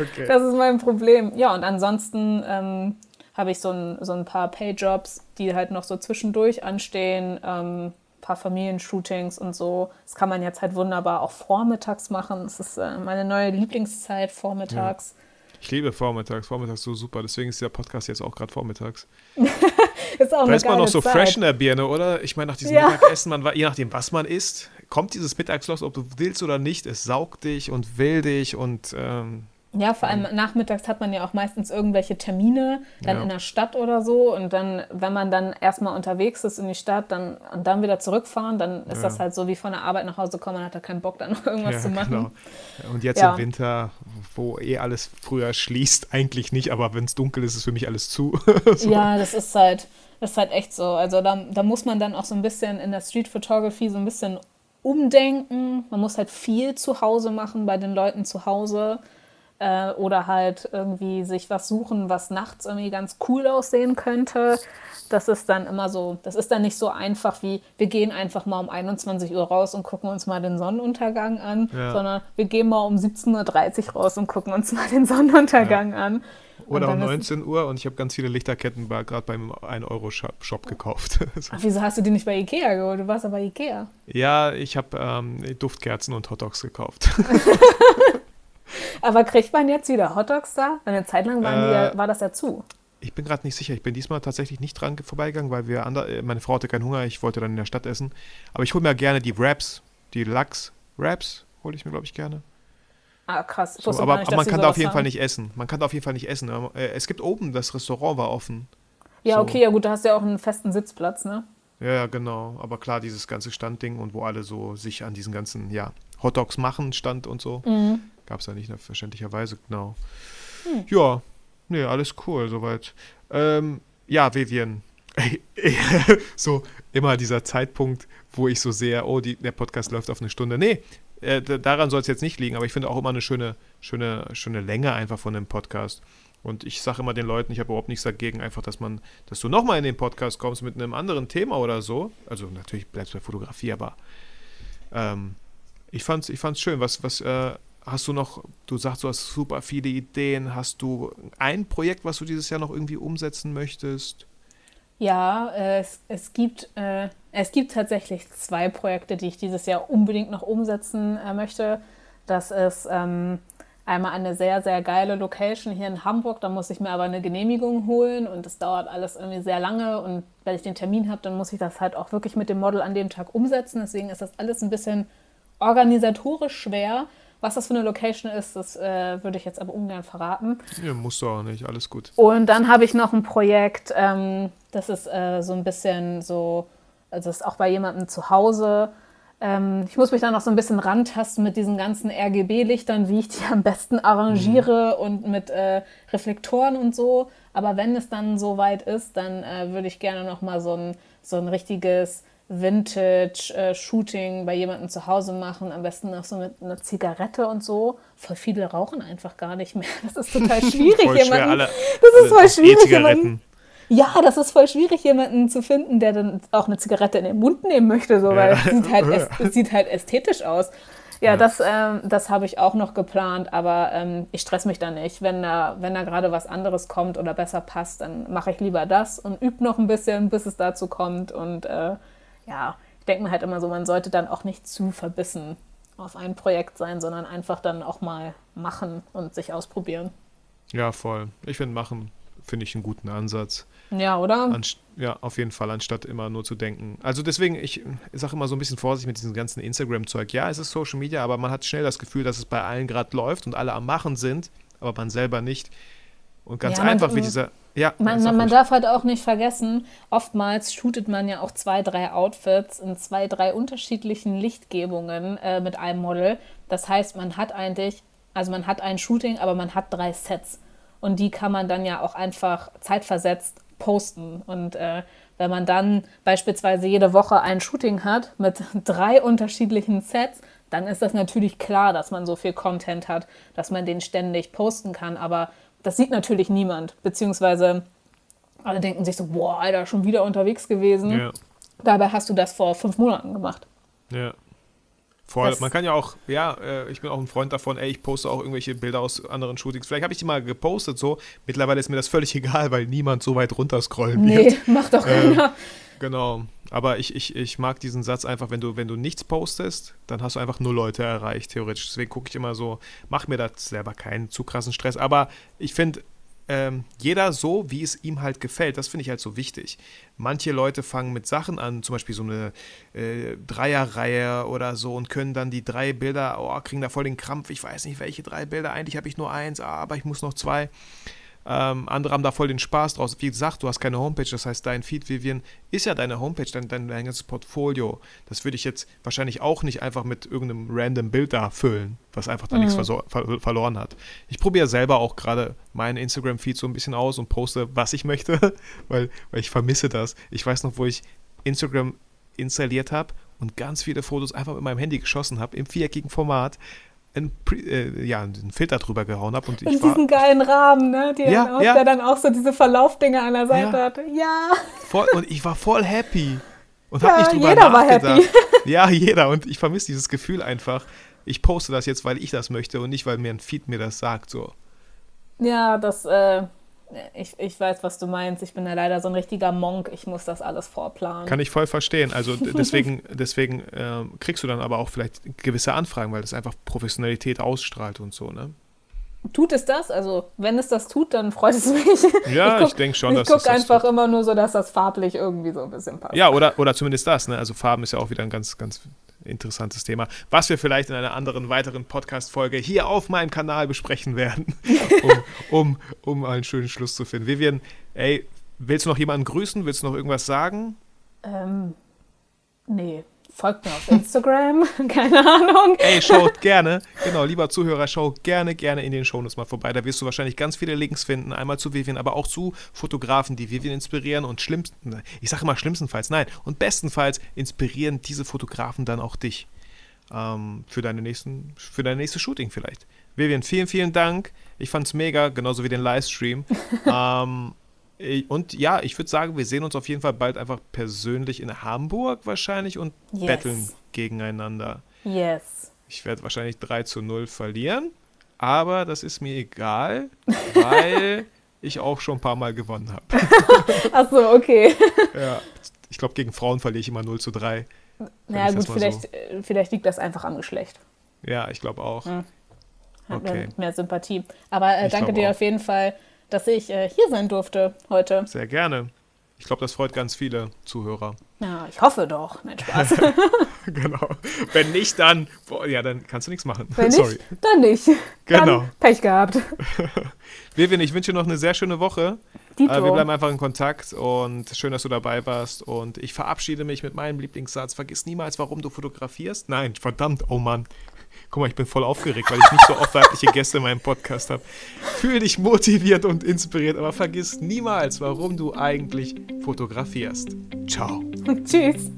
Okay. Das ist mein Problem. Ja, und ansonsten ähm, habe ich so ein, so ein paar Payjobs, die halt noch so zwischendurch anstehen, ähm, paar Familienshootings und so. Das kann man jetzt halt wunderbar auch vormittags machen. Das ist äh, meine neue Lieblingszeit, vormittags. Ja. Ich liebe vormittags, vormittags so super. Deswegen ist der Podcast jetzt auch gerade vormittags. ist auch da ist man noch so Zeit. fresh in der Birne, oder? Ich meine, nach diesem ja. Mittagessen, man, je nachdem, was man isst, kommt dieses Mittagsloch, ob du willst oder nicht, es saugt dich und will dich und ähm, ja, vor allem nachmittags hat man ja auch meistens irgendwelche Termine, dann ja. in der Stadt oder so. Und dann, wenn man dann erstmal unterwegs ist in die Stadt dann, und dann wieder zurückfahren, dann ist ja. das halt so wie von der Arbeit nach Hause kommen, man hat da keinen Bock, dann noch irgendwas ja, zu machen. Genau. Und jetzt im Winter, wo eh alles früher schließt, eigentlich nicht, aber wenn es dunkel ist, ist für mich alles zu. so. Ja, das ist halt, das ist halt echt so. Also da, da muss man dann auch so ein bisschen in der Street Photography so ein bisschen umdenken. Man muss halt viel zu Hause machen bei den Leuten zu Hause Äh, oder halt irgendwie sich was suchen, was nachts irgendwie ganz cool aussehen könnte. Das ist dann immer so, das ist dann nicht so einfach wie, wir gehen einfach mal um 21 Uhr raus und gucken uns mal den Sonnenuntergang an, ja. sondern wir gehen mal um 17.30 Uhr raus und gucken uns mal den Sonnenuntergang ja. an. Oder um 19 Uhr und ich habe ganz viele Lichterketten gerade beim 1-Euro-Shop gekauft. Ach, wieso hast du die nicht bei Ikea geholt? Du warst aber bei Ikea. Ja, ich habe ähm, Duftkerzen und Hotdogs gekauft. aber kriegt man jetzt wieder Hotdogs da? Eine Zeit lang äh, die, war das ja zu. Ich bin gerade nicht sicher. Ich bin diesmal tatsächlich nicht dran vorbeigegangen, weil wir andere, äh, meine Frau hatte keinen Hunger. Ich wollte dann in der Stadt essen. Aber ich hole mir gerne die Wraps, die Lachs-Wraps hole ich mir, glaube ich, gerne. Ah, krass. So, aber, nicht, aber man kann da auf jeden haben. Fall nicht essen. Man kann da auf jeden Fall nicht essen. Äh, es gibt oben, das Restaurant war offen. Ja, so. okay, ja gut, da hast du ja auch einen festen Sitzplatz, ne? Ja, ja, genau. Aber klar, dieses ganze Standding und wo alle so sich an diesen ganzen, ja, Hotdogs machen stand und so, mhm. Gab es da nicht, verständlicherweise, genau. Hm. Ja, nee, alles cool, soweit. Ähm, ja, Vivian, so immer dieser Zeitpunkt, wo ich so sehe, oh, die, der Podcast läuft auf eine Stunde. Nee, äh, daran soll es jetzt nicht liegen, aber ich finde auch immer eine schöne, schöne, schöne Länge einfach von dem Podcast. Und ich sage immer den Leuten, ich habe überhaupt nichts dagegen, einfach, dass man, dass du nochmal in den Podcast kommst mit einem anderen Thema oder so. Also natürlich bleibst du bei Fotografie, aber ähm, ich fand's, ich fand's schön. Was, was äh, hast du noch, du sagst, du hast super viele Ideen. Hast du ein Projekt, was du dieses Jahr noch irgendwie umsetzen möchtest? Ja, äh, es, es, gibt, äh, es gibt tatsächlich zwei Projekte, die ich dieses Jahr unbedingt noch umsetzen äh, möchte. Das ist ähm, einmal eine sehr, sehr geile Location hier in Hamburg. Da muss ich mir aber eine Genehmigung holen und das dauert alles irgendwie sehr lange. Und wenn ich den Termin habe, dann muss ich das halt auch wirklich mit dem Model an dem Tag umsetzen. Deswegen ist das alles ein bisschen organisatorisch schwer. Was das für eine Location ist, das äh, würde ich jetzt aber ungern verraten. Ja, musst du auch nicht, alles gut. Und dann habe ich noch ein Projekt, ähm, das ist äh, so ein bisschen so, also ist auch bei jemandem zu Hause. Ähm, ich muss mich da noch so ein bisschen rantasten mit diesen ganzen RGB-Lichtern, wie ich die am besten arrangiere mhm. und mit äh, Reflektoren und so. Aber wenn es dann so weit ist, dann äh, würde ich gerne noch mal so ein, so ein richtiges Vintage-Shooting äh, bei jemandem zu Hause machen, am besten noch so mit einer Zigarette und so. Voll viele rauchen einfach gar nicht mehr. Das ist total schwierig, voll jemanden. Alle, das ist voll schwierig, jemanden. Ja, das ist voll schwierig, jemanden zu finden, der dann auch eine Zigarette in den Mund nehmen möchte, so, weil ja. es, sieht halt, es sieht halt ästhetisch aus. Ja, ja. das, ähm, das habe ich auch noch geplant, aber ähm, ich stress mich da nicht. Wenn da, wenn da gerade was anderes kommt oder besser passt, dann mache ich lieber das und übe noch ein bisschen, bis es dazu kommt und äh, ja, ich denke mir halt immer so, man sollte dann auch nicht zu verbissen auf ein Projekt sein, sondern einfach dann auch mal machen und sich ausprobieren. Ja, voll. Ich finde machen, finde ich einen guten Ansatz. Ja, oder? Anst ja, auf jeden Fall, anstatt immer nur zu denken. Also deswegen, ich sage immer so ein bisschen Vorsicht mit diesem ganzen Instagram-Zeug. Ja, es ist Social Media, aber man hat schnell das Gefühl, dass es bei allen gerade läuft und alle am Machen sind, aber man selber nicht. Und ganz ja, einfach wie dieser ja, man, man, man darf halt auch nicht vergessen, oftmals shootet man ja auch zwei, drei Outfits in zwei, drei unterschiedlichen Lichtgebungen äh, mit einem Model. Das heißt, man hat eigentlich, also man hat ein Shooting, aber man hat drei Sets. Und die kann man dann ja auch einfach zeitversetzt posten. Und äh, wenn man dann beispielsweise jede Woche ein Shooting hat mit drei unterschiedlichen Sets, dann ist das natürlich klar, dass man so viel Content hat, dass man den ständig posten kann. Aber das sieht natürlich niemand, beziehungsweise alle denken sich so, boah, Alter, schon wieder unterwegs gewesen. Ja. Dabei hast du das vor fünf Monaten gemacht. Ja. Voll. Das Man kann ja auch, ja, äh, ich bin auch ein Freund davon, ey, ich poste auch irgendwelche Bilder aus anderen Shootings. Vielleicht habe ich die mal gepostet so. Mittlerweile ist mir das völlig egal, weil niemand so weit runterscrollen nee, wird. Nee, macht doch ähm, keiner. Genau. Aber ich, ich, ich mag diesen Satz einfach, wenn du, wenn du nichts postest, dann hast du einfach nur Leute erreicht, theoretisch. Deswegen gucke ich immer so, mach mir da selber keinen zu krassen Stress. Aber ich finde, ähm, jeder so, wie es ihm halt gefällt. Das finde ich halt so wichtig. Manche Leute fangen mit Sachen an, zum Beispiel so eine äh, Dreierreihe oder so und können dann die drei Bilder, oh, kriegen da voll den Krampf. Ich weiß nicht, welche drei Bilder. Eigentlich habe ich nur eins, ah, aber ich muss noch zwei. Ähm, andere haben da voll den Spaß draus. Wie gesagt, du hast keine Homepage, das heißt, dein Feed, Vivian, ist ja deine Homepage, dein, dein, dein ganzes Portfolio. Das würde ich jetzt wahrscheinlich auch nicht einfach mit irgendeinem random Bild da füllen, was einfach da mhm. nichts ver ver verloren hat. Ich probiere selber auch gerade meinen Instagram-Feed so ein bisschen aus und poste, was ich möchte, weil, weil ich vermisse das. Ich weiß noch, wo ich Instagram installiert habe und ganz viele Fotos einfach mit meinem Handy geschossen habe, im viereckigen Format einen, äh, ja, einen Filter drüber gehauen habe. Und, und ich diesen geilen Rahmen, ne? Ja, dann auch, ja. Der dann auch so diese Verlaufdinger an der Seite Ja. hatte. Ja. Voll, und ich war voll happy. Und Ja, hab nicht drüber jeder war nachgedacht. happy. Ja, jeder. Und ich vermisse dieses Gefühl einfach. Ich poste das jetzt, weil ich das möchte und nicht, weil mir ein Feed mir das sagt. So. Ja, das, äh, ich, ich weiß, was du meinst. Ich bin ja leider so ein richtiger Monk. Ich muss das alles vorplanen. Kann ich voll verstehen. Also deswegen, deswegen ähm, kriegst du dann aber auch vielleicht gewisse Anfragen, weil das einfach Professionalität ausstrahlt und so, ne? Tut es das? Also, wenn es das tut, dann freut es mich. Ja, guck- ich denke schon, Ich dass es gucke einfach tut. immer nur so, dass das farblich irgendwie so ein bisschen passt. Ja, oder, oder zumindest das, ne? Also Farben ist ja auch wieder ein ganz, ganz interessantes Thema, was wir vielleicht in einer anderen, weiteren Podcast-Folge hier auf meinem Kanal besprechen werden, um, um, um einen schönen Schluss zu finden. Vivian, ey, willst du noch jemanden grüßen? Willst du noch irgendwas sagen? Ähm, nee. Folgt mir auf Instagram. Keine Ahnung. Ey, schaut gerne, genau, lieber Zuhörer, schau gerne, gerne in den Shownotes mal vorbei. Da wirst du wahrscheinlich ganz viele Links finden. Einmal zu Vivian, aber auch zu Fotografen, die Vivian inspirieren und schlimmsten, ich sage immer schlimmstenfalls, nein, und bestenfalls inspirieren diese Fotografen dann auch dich ähm, für, deine nächsten, für deine nächste Shooting vielleicht. Vivian, vielen, vielen Dank. Ich fand's mega, genauso wie den Livestream. ähm, und ja, ich würde sagen, wir sehen uns auf jeden Fall bald einfach persönlich in Hamburg wahrscheinlich und Yes. betteln gegeneinander. Yes. Ich werde wahrscheinlich 3 zu 0 verlieren, aber das ist mir egal, weil ich auch schon ein paar Mal gewonnen habe. Achso, okay. Ja. Ich glaube, gegen Frauen verliere ich immer 0 zu 3. Na ich das gut, vielleicht, äh, vielleicht liegt das einfach am Geschlecht. Ja, ich glaube auch. Hm. Hat Okay. mehr, Sympathie. Aber äh, danke dir auch. auf jeden Fall, dass ich äh, hier sein durfte heute. Sehr gerne. Ich glaube, das freut ganz viele Zuhörer. Ja, ich hoffe doch. Nein, Spaß. genau. Wenn nicht, dann, boah, ja, dann kannst du nichts machen. Wenn Sorry. nicht, dann nicht. Genau. Dann Pech gehabt. Vivian, ich wünsche dir noch eine sehr schöne Woche. Dito. Äh, wir bleiben einfach in Kontakt und schön, dass du dabei warst. Und ich verabschiede mich mit meinem Lieblingssatz. Vergiss niemals, warum du fotografierst. Nein, verdammt, oh Mann. Guck mal, ich bin voll aufgeregt, weil ich nicht so oft weibliche Gäste in meinem Podcast habe. Fühl dich motiviert und inspiriert, aber vergiss niemals, warum du eigentlich fotografierst. Ciao. Tschüss.